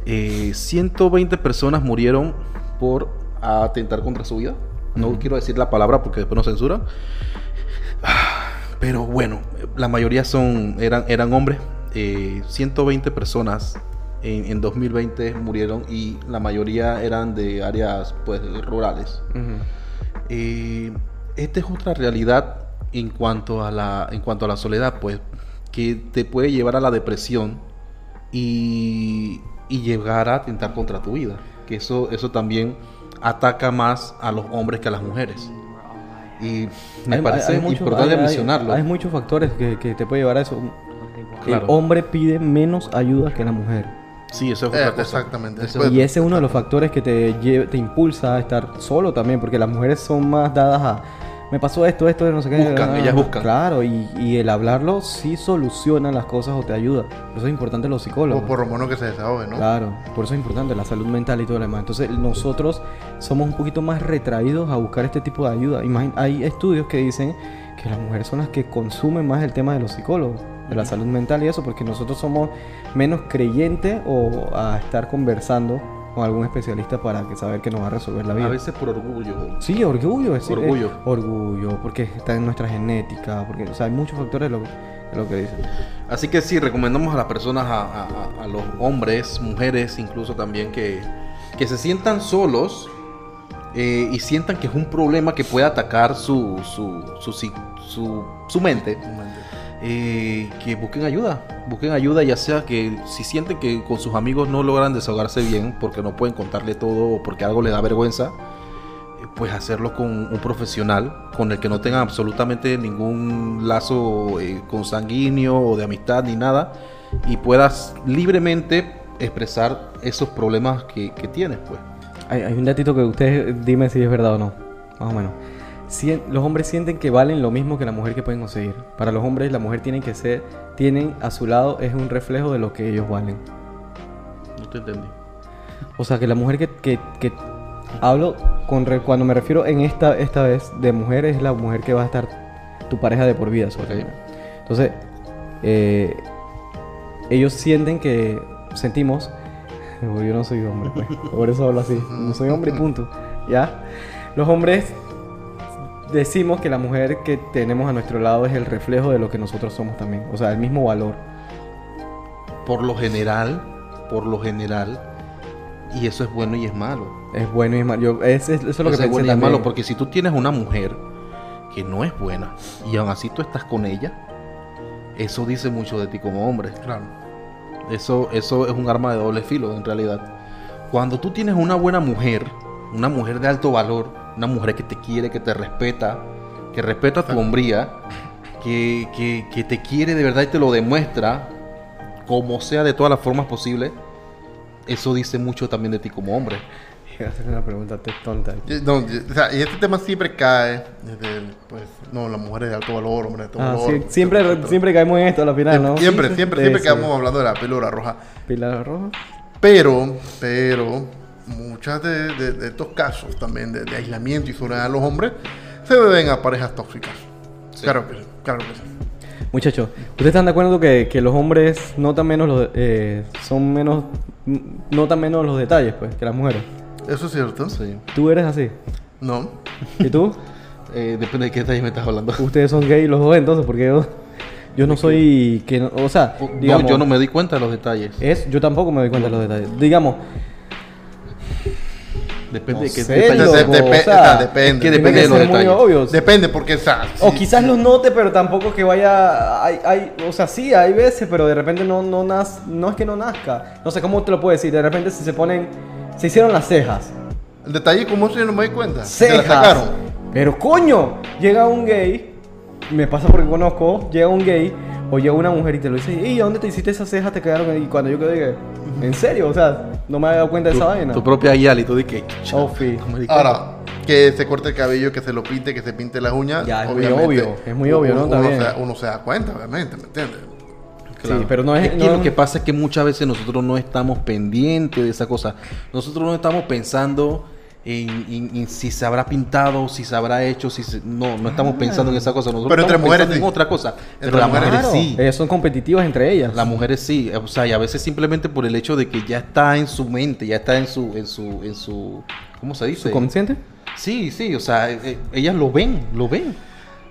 eh, 120 personas murieron por atentar contra su vida. No quiero decir la palabra porque después nos censuran. Ah, Pero bueno, la mayoría son, eran, eran hombres. Eh, 120 personas en, en 2020 murieron y la mayoría eran de áreas pues rurales. Ujú. Eh, esta es otra realidad en cuanto a la en cuanto a la soledad, pues que te puede llevar a la depresión y, y llegar a atentar contra tu vida. Que eso eso también ataca más a los hombres que a las mujeres. Y me Hay- parece hay- hay muchos- importante mencionarlo. Hay muchos factores que, que te puede llevar a eso. Claro. El hombre pide menos ayuda que la mujer. Sí, eso es Eh, cosa. exactamente. Eso- Y ese es uno de los factores que te, te impulsa a estar solo también, porque las mujeres son más dadas a... Me pasó esto, esto, no sé qué. Buscan, ah, ellas buscan. Claro, y, y el hablarlo sí soluciona las cosas o te ayuda. Por eso es importante los psicólogos. O por lo menos que se desahogue, ¿no? Claro, por eso es importante la salud mental y todo lo demás. Entonces nosotros somos un poquito más retraídos a buscar este tipo de ayuda. Imagin- hay estudios que dicen que las mujeres son las que consumen más el tema de los psicólogos, de la salud mental y eso, porque nosotros somos menos creyentes o a estar conversando con algún especialista para que saber que nos va a resolver la vida. A veces por orgullo. Sí, orgullo. Es, Orgullo. eh, orgullo, porque está en nuestra genética, porque o sea, hay muchos factores de lo, de lo que dicen. Así que sí, recomendamos a las personas, a, a- los hombres, mujeres incluso también, que, que se sientan solos eh, y sientan que es un problema que puede atacar su, su, su, si- su- su mente. Eh, que busquen ayuda, busquen ayuda ya sea que si sienten que con sus amigos no logran desahogarse bien porque no pueden contarle todo o porque algo les da vergüenza, eh, pues hacerlo con un profesional con el que no tengan absolutamente ningún lazo eh, consanguíneo o de amistad ni nada y puedas libremente expresar esos problemas que, que tienes pues. Hay, hay un datito que ustedes dime si es verdad o no, más o menos. Los hombres sienten que valen lo mismo que la mujer que pueden conseguir. Para los hombres la mujer tiene que ser, tienen a su lado es un reflejo de lo que ellos valen. No te entendí. O sea, que la mujer que, que- que hablo con re- cuando me refiero en esta, esta vez de mujer es la mujer que va a estar tu pareja de por vida. sobre Ok. Entonces, eh, ellos sienten que sentimos, "Oh, [laughs] yo no soy hombre, pues, por eso hablo así, no soy hombre y punto, ¿ya? Los hombres decimos que la mujer que tenemos a nuestro lado es el reflejo de lo que nosotros somos también, o sea, el mismo valor. Por lo general, por lo general, y eso es bueno y es malo. Es bueno y es malo. Yo- es- es- eso es lo que es pensé bueno y es malo, porque si tú tienes una mujer que no es buena y aún así tú estás con ella, eso dice mucho de ti como hombre. Claro. Eso, eso es un arma de doble filo en realidad. Cuando tú tienes una buena mujer, una mujer de alto valor, una mujer que te quiere, que te respeta, que respeta tu hombría, que, que- que te quiere de verdad y te lo demuestra, como sea de todas las formas posibles, eso dice mucho también de ti como hombre. [laughs] Hacer una pregunta te- tonta. Y- no, o sea, y este tema siempre cae desde, el, pues, no, las mujeres de alto valor, hombres de alto Ah, valor. sí, siempre, siempre caemos en esto a la final, ¿no? Siempre, siempre, sí, siempre sí. quedamos hablando de la píldora roja. Pilar roja. Pero, pero, muchas de, de- de estos casos también de, de aislamiento y soledad de los hombres se deben a parejas tóxicas. Claro que sí, claro que sí. Muchachos, ¿ustedes están de acuerdo que, que los hombres notan menos los, eh, son menos, notan menos los detalles, pues, que las mujeres? Eso es cierto. Sí. ¿Tú eres así? No. ¿Y tú? [laughs] Eh, depende de qué detalle me estás hablando. Ustedes son gay los dos, entonces, porque yo, yo no soy, que no- o sea, No, digamos, yo no me di cuenta de los detalles. es, yo tampoco me doy cuenta de los detalles. Digamos, Depende no de qué sé, detalles. loco, depe- o sea, o sea, depende. que depende de los detalles. Depende, porque, o sea, O si- quizás los note, pero tampoco que vaya. Hay, hay, o sea, sí, hay veces, pero de repente no, no, naz- no es que no nazca. No sé cómo te lo puedo decir. De repente, si se ponen. Se hicieron las cejas. el detalle, como eso yo no me di cuenta. Se la Cejas. sacaron. Pero coño, llega un gay. Me pasa porque conozco. Llega un gay. O llega una mujer y te lo dice. ¿Y a dónde te hiciste esas cejas? Te quedaron. Y cuando yo quedé, dije, ¿en serio? O sea, no me había dado cuenta de esa vaina. Tu propia guía y tú di que. Oh. Ahora, que se corte el cabello, que se lo pinte, que se pinte las uñas. Ya, es muy obvio, es muy obvio, ¿no? Uno, También. se, uno se da cuenta, obviamente, ¿me entiendes? Sí, pero no es. Es que no- lo que pasa es que muchas veces nosotros no estamos pendientes de esa cosa. Nosotros no estamos pensando en, en- en si se habrá pintado, si se habrá hecho, si se- no, no estamos pensando en esa cosa. Nosotros Pero entre estamos mujeres pensando en sí. otra cosa. Pero las mujeres mujeres Claro, sí. Ellas son competitivas entre ellas. Las mujeres sí, o sea, y a veces simplemente por el hecho de que ya está en su mente, ya está en su, en su, en su, ¿cómo se dice? ¿Subconsciente? Sí, sí, o sea, eh, eh, ellas lo ven, lo ven.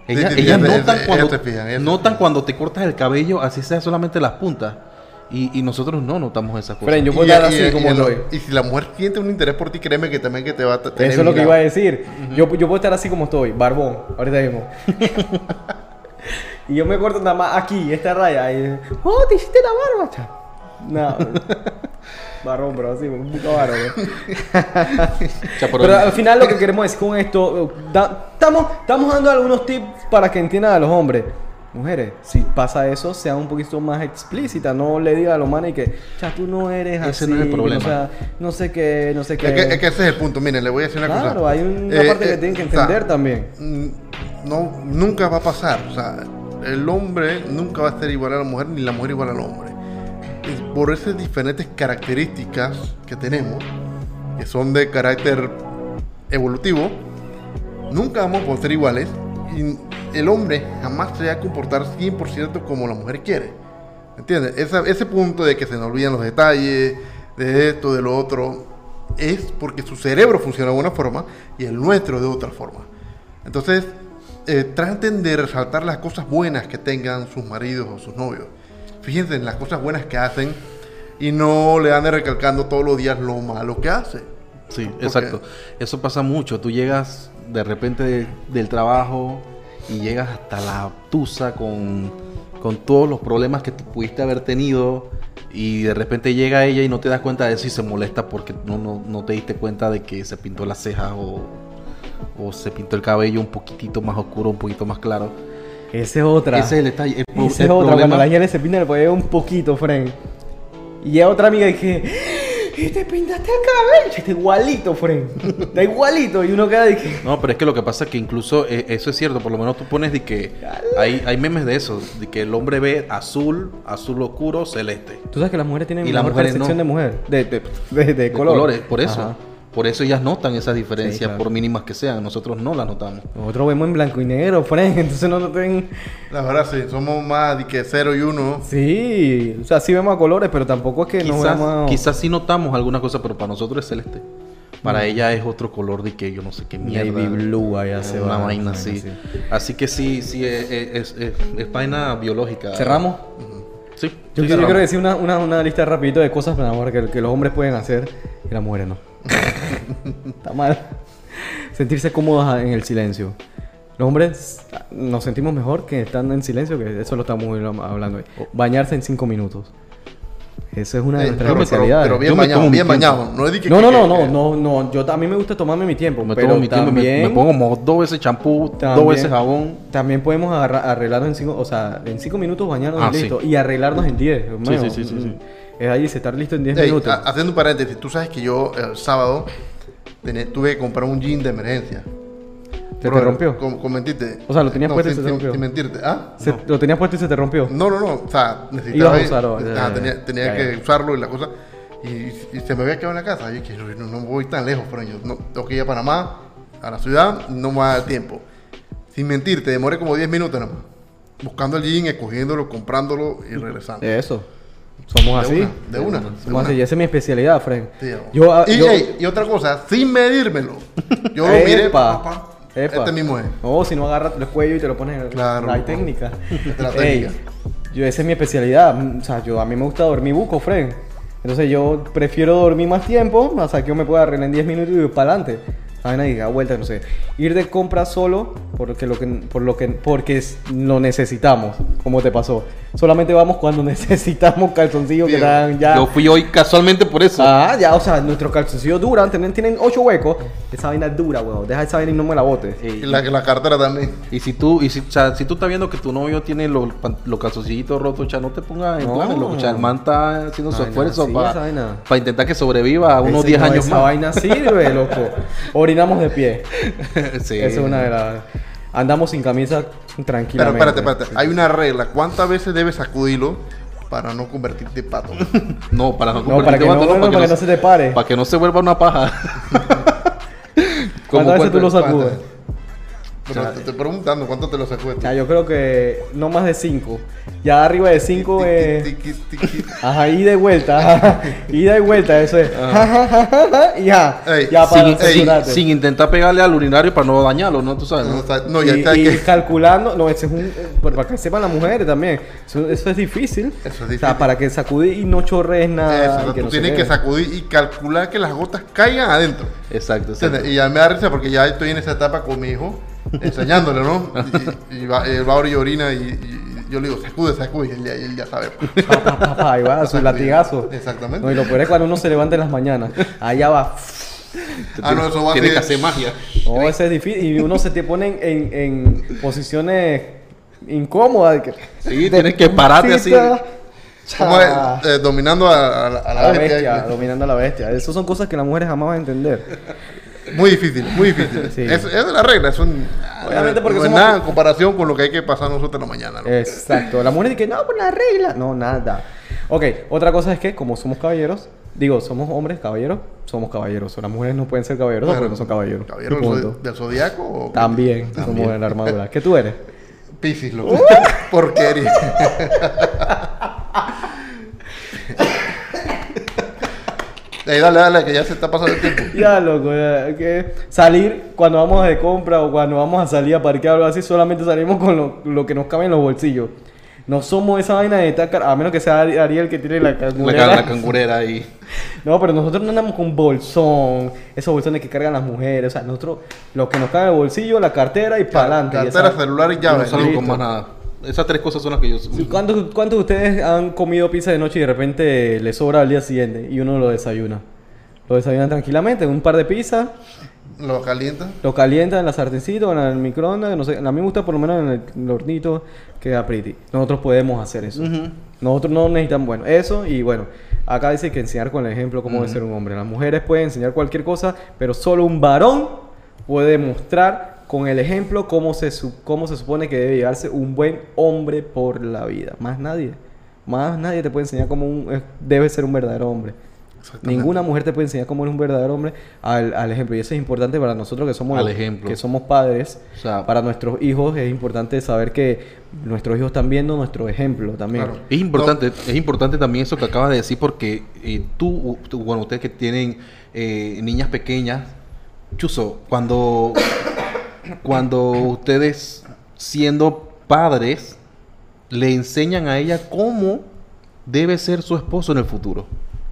Sí, Ellas, sí, ellas ellas- notan, ellas cuando, te ellas notan cuando te cortas el cabello, así sea solamente las puntas. Y, y nosotros no notamos esas cosas. Fren, yo puedo Y- y- así y- como y, soy. y si la mujer siente un interés por ti, créeme que también que te va a tener Eso es lo que iba a decir. yo, yo puedo estar así como estoy, barbón, ahorita mismo. [laughs] y yo me corto nada más aquí, esta raya. Y, oh, te hiciste la barba. cha". No. [laughs] Barbón, pero así, un poco barba. [laughs] Chaparrón. Pero al final lo que queremos decir con esto, da- estamos, estamos dando algunos tips para que entiendan a los hombres. Mujeres, si pasa eso, sea un poquito más explícita, no le diga a los manes que, ya tú no eres Ese así, no es el problema. o sea, no sé qué, no sé qué. Es que, es que ese es el punto. Miren, le voy a decir una cosa. Claro, hay una Eh, parte que eh, tienen que o sea, entender también. mm, No, nunca va a pasar. O sea, el hombre nunca va a ser igual a la mujer, ni la mujer igual al hombre. Es por esas diferentes características que tenemos, que son de carácter evolutivo, nunca vamos a poder ser iguales. Y el hombre jamás se va a comportar 100% como la mujer quiere. ¿Me entiendes? Esa- ese punto de que se nos olvidan los detalles, de esto, de lo otro, es porque su cerebro funciona de una forma y el nuestro de otra forma. Entonces, eh, traten de resaltar las cosas buenas que tengan sus maridos o sus novios. Fíjense en las cosas buenas que hacen y no le anden recalcando todos los días lo malo que hace. Sí, exacto. Eso pasa mucho. Tú llegas de repente de- del trabajo y llegas hasta la tusa con, con todos los problemas que tú pudiste haber tenido y de repente llega ella y no te das cuenta de eso y se molesta porque no, no, no te diste cuenta de que se pintó las cejas o, o se pintó el cabello un poquitito más oscuro, un poquito más claro. Esa es otra. Ese es el detalle. El, Esa el es otra. problema- Cuando la gente se pinta le puede un poquito, friend. Y hay otra amiga que. Y te pintaste el cabello. Está igualito, friend. Está igualito. Y uno queda de que. No, pero es que lo que pasa es que incluso eh, eso es cierto, por lo menos tú pones de que hay, hay memes de eso, de que el hombre ve azul, azul oscuro, celeste. Tú sabes que las mujeres tienen Y mejor no. de mujer. De, de, de, de de color. colores, por eso. Ajá. Por eso ellas notan esas diferencias, Sí, claro. por mínimas que sean. Nosotros no las notamos. Nosotros vemos en blanco y negro, friend. [laughs] Entonces no noten. La verdad, sí, somos más de que cero y uno. Sí. O sea, sí vemos a colores, pero tampoco es que nos Quizás, veamos. quizás sí notamos alguna cosa, pero para nosotros es celeste. Para ella es otro color de que yo no sé qué mierda. Navy blue, allá se una va, vaina una así. que sí, sí, es, es, es- es vaina biológica. ¿Cerramos? Sí. Yo, sí, quiero- yo cerramos. quiero decir una, una, una lista rapidito de cosas para amor, que, que los hombres pueden hacer y las mujeres no. [laughs] Está mal. Sentirse cómodos en el silencio. Los hombres nos sentimos mejor que estando en silencio, que eso lo estamos hablando hoy. Bañarse en cinco minutos. Eso es una de Eh, nuestras especialidades. pero bien Yo me bañado, bien bañado. No es de que- no, que- no, no, que- no, no, no. Yo a mí me gusta tomarme mi tiempo, Me pero tomo mi tiempo, me- también, me, pongo dos veces champú, dos veces jabón. también podemos arreglarnos en cinco, o sea, en cinco minutos bañarnos Ah, y sí. listo y arreglarnos en diez. sí, sí, sí, sí. Es ahí dice estar listo en diez Ey, minutos. ha- haciendo un paréntesis, tú sabes que yo el sábado tené- tuve que comprar un jean de emergencia. ¿Se te Brother, rompió? Con mentirte. O sea, lo tenías puesto y se te rompió. Sin mentirte. ¿Ah? Se- Lo tenías puesto y se te rompió. No, no, no. O sea, necesitaba. A usarlo, ya, tenía que usarlo y la cosa. Y, y se me había quedado en la casa. Y que no, no voy tan lejos, pero yo no, tengo que ir a Panamá, a la ciudad, no me va a dar tiempo. Sin mentirte, demoré como 10 minutos nada más. Buscando el jean, escogiéndolo, comprándolo y regresando. Eso. Somos De así. una, de una, de Somos una. así. Y esa es mi especialidad. Sí, Yo, ah, y, yo- ey, y otra cosa, sin medírmelo. [laughs] Yo lo miré, Epa, pa, pa, epa. Este mismo es. No, si no agarras el cuello y te lo pones en Claro, Hay técnica. La [laughs] Ey, técnica. yo, esa es mi especialidad. O sea, yo, a mí me gusta dormir buco, Frank. Entonces yo prefiero dormir más tiempo, o sea, que yo me pueda arreglar en 10 minutos y ir para adelante. Saben ahí, a vuelta, no sé. Ir de compra solo porque lo que, por lo que, porque es- lo necesitamos, como te pasó. Solamente vamos cuando [laughs] necesitamos calzoncillos que dan ya. Yo fui hoy casualmente por eso. Ah, ya, o sea, nuestros calzoncillos duran, tienen, tienen 8 huecos. Esa vaina es dura, weón. Deja esa vaina y no me la botes. Y la, la cartera también. Y si tú, y si, o sea, si tú estás viendo que tu novio tiene los, calzoncillitos rotos, ya no te pongas en No. planes, loco. O sea, el man está haciendo su Vaina esfuerzo para esa intentar que sobreviva a unos Ese- 10 no, años esa más. vaina sirve, loco. [laughs] Orinamos de pie. sí. Esa es una de las. Andamos sin camisa Pero tranquilamente. espérate, espérate. Hay una regla. ¿Cuántas veces debes sacudirlo para no convertirte en pato? [laughs] No, para no convertirte no, no, para que no se te pare. Para que no se vuelva una paja. [laughs] ¿Cuántas veces tú lo sacudes? Pero te estoy preguntando, ¿cuánto te lo sacudes? Ya, yo creo que no más de 5. Ya arriba de 5 es. Tiqui. Ajá, ida y vuelta. ida y vuelta, eso es. y ya. Ya para sin, intentar pegarle al urinario para no dañarlo, ¿no? Tú sabes, No, o ya y, está y calculando, no, ese es un. eh, Para que sepan las mujeres también. Eso, es difícil. Eso es O difícil. sea, para que sacudí y no chorrees nada. Eso, o tú tienes que sacudir y calcular que las gotas caigan adentro. Exacto. Y ya me da risa porque ya estoy en esa etapa con mi hijo, enseñándole, ¿no? Y, y va, él va a y orina y, y yo le digo, sacude, sacude, y él él ya sabe. [laughs] Ahí va, su latigazo. Exactamente. No, y lo peor es cuando uno se levanta en las mañanas. Allá va. Ah, no, eso va a Tiene ser- que hacer magia. No, ese es difícil. Y uno se te pone en, en posiciones incómodas. de que- Sí, tienes que pararte así. ¿Cómo es? Eh, dominando a, a la, a A la la bestia. bestia, dominando a la bestia. Esas son cosas que las mujeres jamás van a entender. Muy difícil, muy difícil. Sí. Es, es la regla, es un, Obviamente porque no es somos- nada en comparación con lo que hay que pasar nosotros en la mañana. ¿no? Exacto. La mujer dice que no, por la regla. No, nada. Ok, otra cosa es que como somos caballeros, digo, somos hombres caballeros, somos caballeros. Las mujeres no pueden ser caballeros Bueno, porque no son caballeros. ¿Caballero Y del, zodiaco o También, somos de la armadura. ¿Qué tú eres? [laughs] Piscis, loco? Porquería. [laughs] Dale, dale, que ya se está pasando el tiempo. [laughs] Ya, loco, ya, que salir cuando vamos de compra o cuando vamos a salir a parquear o algo así, solamente salimos con lo, lo que nos cabe en los bolsillos. No somos esa vaina de estar, car- a menos que sea Ari- Ariel que tiene la La, cangurera. la [laughs] cangurera ahí. No, pero nosotros no andamos con bolsón, esos bolsones que cargan las mujeres, o sea, nosotros lo que nos cabe en el bolsillo, la cartera y para adelante. Cartera, celular y llave. no con más nada. Esas tres cosas son las que yo... ¿Cuántos, ¿Cuántos de ustedes han comido pizza de noche y de repente les sobra al día siguiente y uno lo desayuna? Lo desayunan tranquilamente, un par de pizzas, Lo calienta. Lo calientan en la sartencita o en el microondas, no sé. A mí me gusta por lo menos en el, en el hornito, queda pretty. Nosotros podemos hacer eso. Nosotros no necesitamos, bueno, eso y bueno, acá dice que enseñar con el ejemplo cómo debe ser un hombre. Las mujeres pueden enseñar cualquier cosa, pero solo un varón puede mostrar con el ejemplo cómo se, cómo se supone que debe llevarse un buen hombre por la vida. Más nadie. Más nadie te puede enseñar cómo un- debe ser un verdadero hombre. Ninguna mujer te puede enseñar cómo es un verdadero hombre al, al ejemplo. Y eso es importante para nosotros que somos, Al los- ejemplo. que somos padres. O sea, para nuestros hijos es importante saber que nuestros hijos están viendo nuestro ejemplo también. Claro. Es importante, es importante también eso que acabas de decir porque eh, tú, tú- bueno, ustedes que tienen eh, niñas pequeñas, Chuzo, cuando, cuando ustedes siendo padres le enseñan a ella cómo debe ser su esposo en el futuro.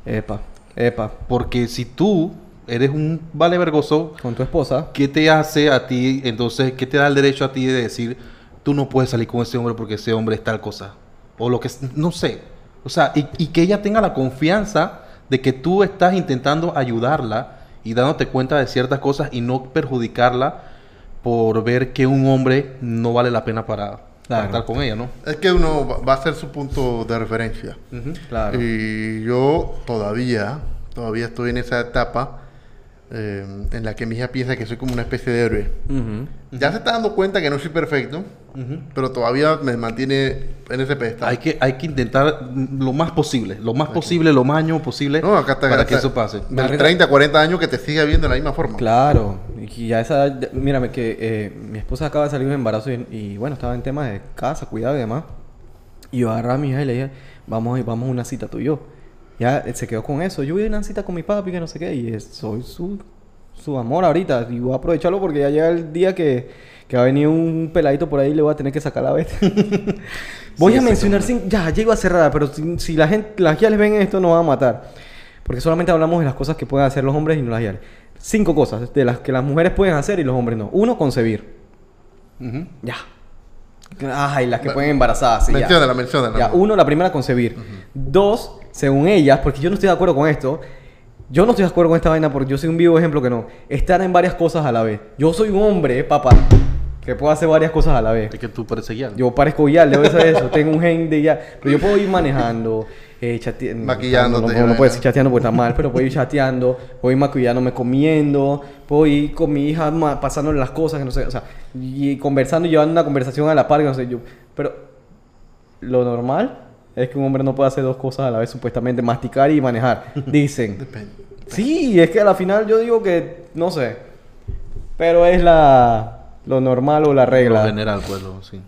Epa, epa. Porque si tú eres un vale vergoso, Con tu esposa. ¿qué te hace a ti, entonces, qué te da el derecho a ti de decir, tú no puedes salir con ese hombre porque ese hombre es tal cosa? O lo que, no sé. O sea, y, y que ella tenga la confianza de que tú estás intentando ayudarla y dándote cuenta de ciertas cosas y no perjudicarla por ver que un hombre no vale la pena para, Claro. estar con ella, ¿no? Es que uno va- a ser su punto de referencia. Claro. Y yo todavía, todavía estoy en esa etapa eh, en la que mi hija piensa que soy como una especie de héroe. Ya se está dando cuenta que no soy perfecto, pero todavía me mantiene en ese pedestal. Hay que, hay que intentar lo más posible, lo más posible, lo más año posible No, acá está, para acá que está. eso pase. Del 30, 40 años que te siga viendo de la misma forma. Claro. Y ya esa. ya- Mírame que eh, mi esposa acaba de salir de un embarazo y, y, bueno, estaba en temas de casa, cuidado y demás. Y yo agarré a mi hija y le dije, vamos, a- vamos a una cita tú y yo. Ya eh, se quedó con eso. Yo voy a una cita con mi papi, que no sé qué. Y soy su, su amor ahorita. Y voy a aprovecharlo porque ya llega el día que, que va a venir un peladito por ahí y le voy a tener que sacar la vez. [laughs] voy a mencionar sin... Ya, ya iba a cerrar, pero si, si la gente, las guías ven esto, nos van a matar. Porque solamente hablamos de las cosas que pueden hacer los hombres y no las guías. Cinco cosas de las que las mujeres pueden hacer y los hombres no. Uno, concebir. Ujú. Ya. Ay, las que pueden embarazar, sí. Menciónala, menciónala. Ya, uno, la primera, concebir. Dos, según ellas, porque yo no estoy de acuerdo con esto. Yo no estoy de acuerdo con esta vaina porque yo soy un vivo ejemplo que no. Estar en varias cosas a la vez. Yo soy un hombre, papá, que puedo hacer varias cosas a la vez. Es que tú pareces guiar. Yo parezco guiar, debo saber eso. Tengo un gen de guiar. Pero yo puedo ir manejando, eh, chateando. Maquillándote, No, no, puedo decir chateando porque está mal, pero puedo ir chateando, puedo ir maquillándome comiendo, puedo ir con mi hija pasándole las cosas, que no sé, o sea, y conversando y llevando una conversación a la par, que no sé yo. Pero lo normal es que un hombre no puede hacer dos cosas a la vez, supuestamente, masticar y manejar. [laughs] Dicen. Depende. Sí, es que a la final yo digo que, no sé. Pero es la lo normal o la regla. Lo general, pues, lo- sí.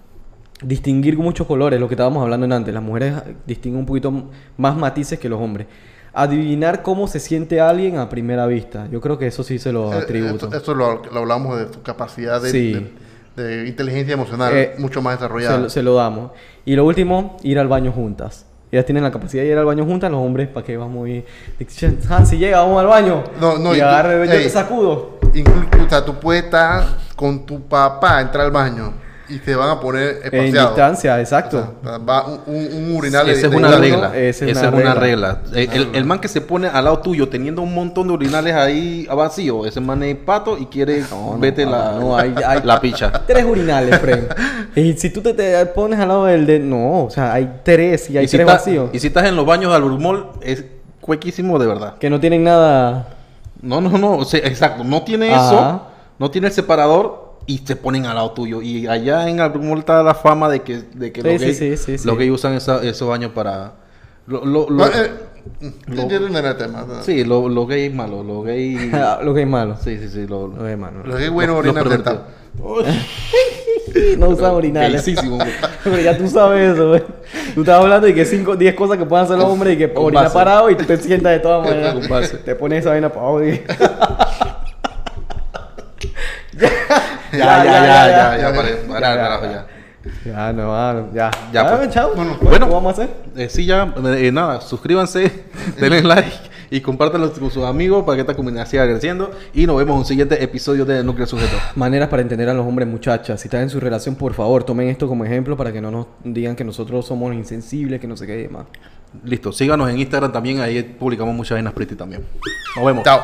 Distinguir muchos colores, lo que estábamos hablando en antes. Las mujeres distinguen un poquito más matices que los hombres. Adivinar cómo se siente alguien a primera vista. Yo creo que eso sí se lo Eh, atributo. Esto, esto lo, lo hablamos de tu capacidad de, Sí. de- de inteligencia emocional Eh, mucho más desarrollada. se lo damos. Y lo último, ir al baño juntas. Ellas tienen la capacidad de ir al baño juntas, los hombres, ¿para qué vamos a ir? Hansi, llega, vamos al baño. No, no, y agarre, yo te sacudo. Inclu- o sea, tú puedes estar con tu papá, entrar al baño y se van a poner En espaciados. distancia, exacto. O sea, va un, un, un urinal de- Esa es de una regla. esa es Esa una es una regla. regla. El, el man que se pone al lado tuyo teniendo un montón de urinales ahí a vacío, ese man es pato y quiere No, no, vete la, no, hay- hay- la picha. [laughs] Tres urinales, Fred. y si tú te, te pones al lado del de... No, o sea, hay tres y hay y, si tres vacíos. y si estás en los baños de Alburmol, es cuequísimo de verdad. Que no tienen nada... No, no, no. o sea, exacto. No tiene Ajá. eso. No tiene el separador y se ponen al lado tuyo. Y allá en Alburmol está la fama de que, de que Sí, los, sí, gays, sí, sí, sí. los gays usan esa- esos baños para... Lo, lo- lo- Ah, eh, yo entiendo el tema. sí, lo- los gays malos. Los gays... lo que [laughs] es malo. sí, sí, sí. Lo, Lo que es malo. Los gays buenos Los orinan. No usan güey. Pero ya tú sabes eso, güey. Tú estás hablando de que 5, 10 cosas que pueden hacer los hombres y que con orinar base. parado y tú te sientas de todas maneras. Te pones esa vaina para abajo y... Ya, ya, ya, ya, ya, para, para, Ya, ya. carajo, ya. Ya, no, ah, ya. Ya, Ya, pues. chao. Bueno, Pues, bueno. ¿qué vamos a hacer? Eh, sí, ya, eh, nada, suscríbanse, denle like y compártanlo con sus amigos para que esta comunidad siga creciendo. Y nos vemos en un siguiente episodio de Núcleo Sujeto. Maneras para entender a los hombres, muchachas. Si están en su relación, por favor, tomen esto como ejemplo para que no nos digan que nosotros somos insensibles, que no sé qué y demás. Listo, síganos en Instagram también, ahí publicamos muchas vainas pretty también. Nos vemos. Chao.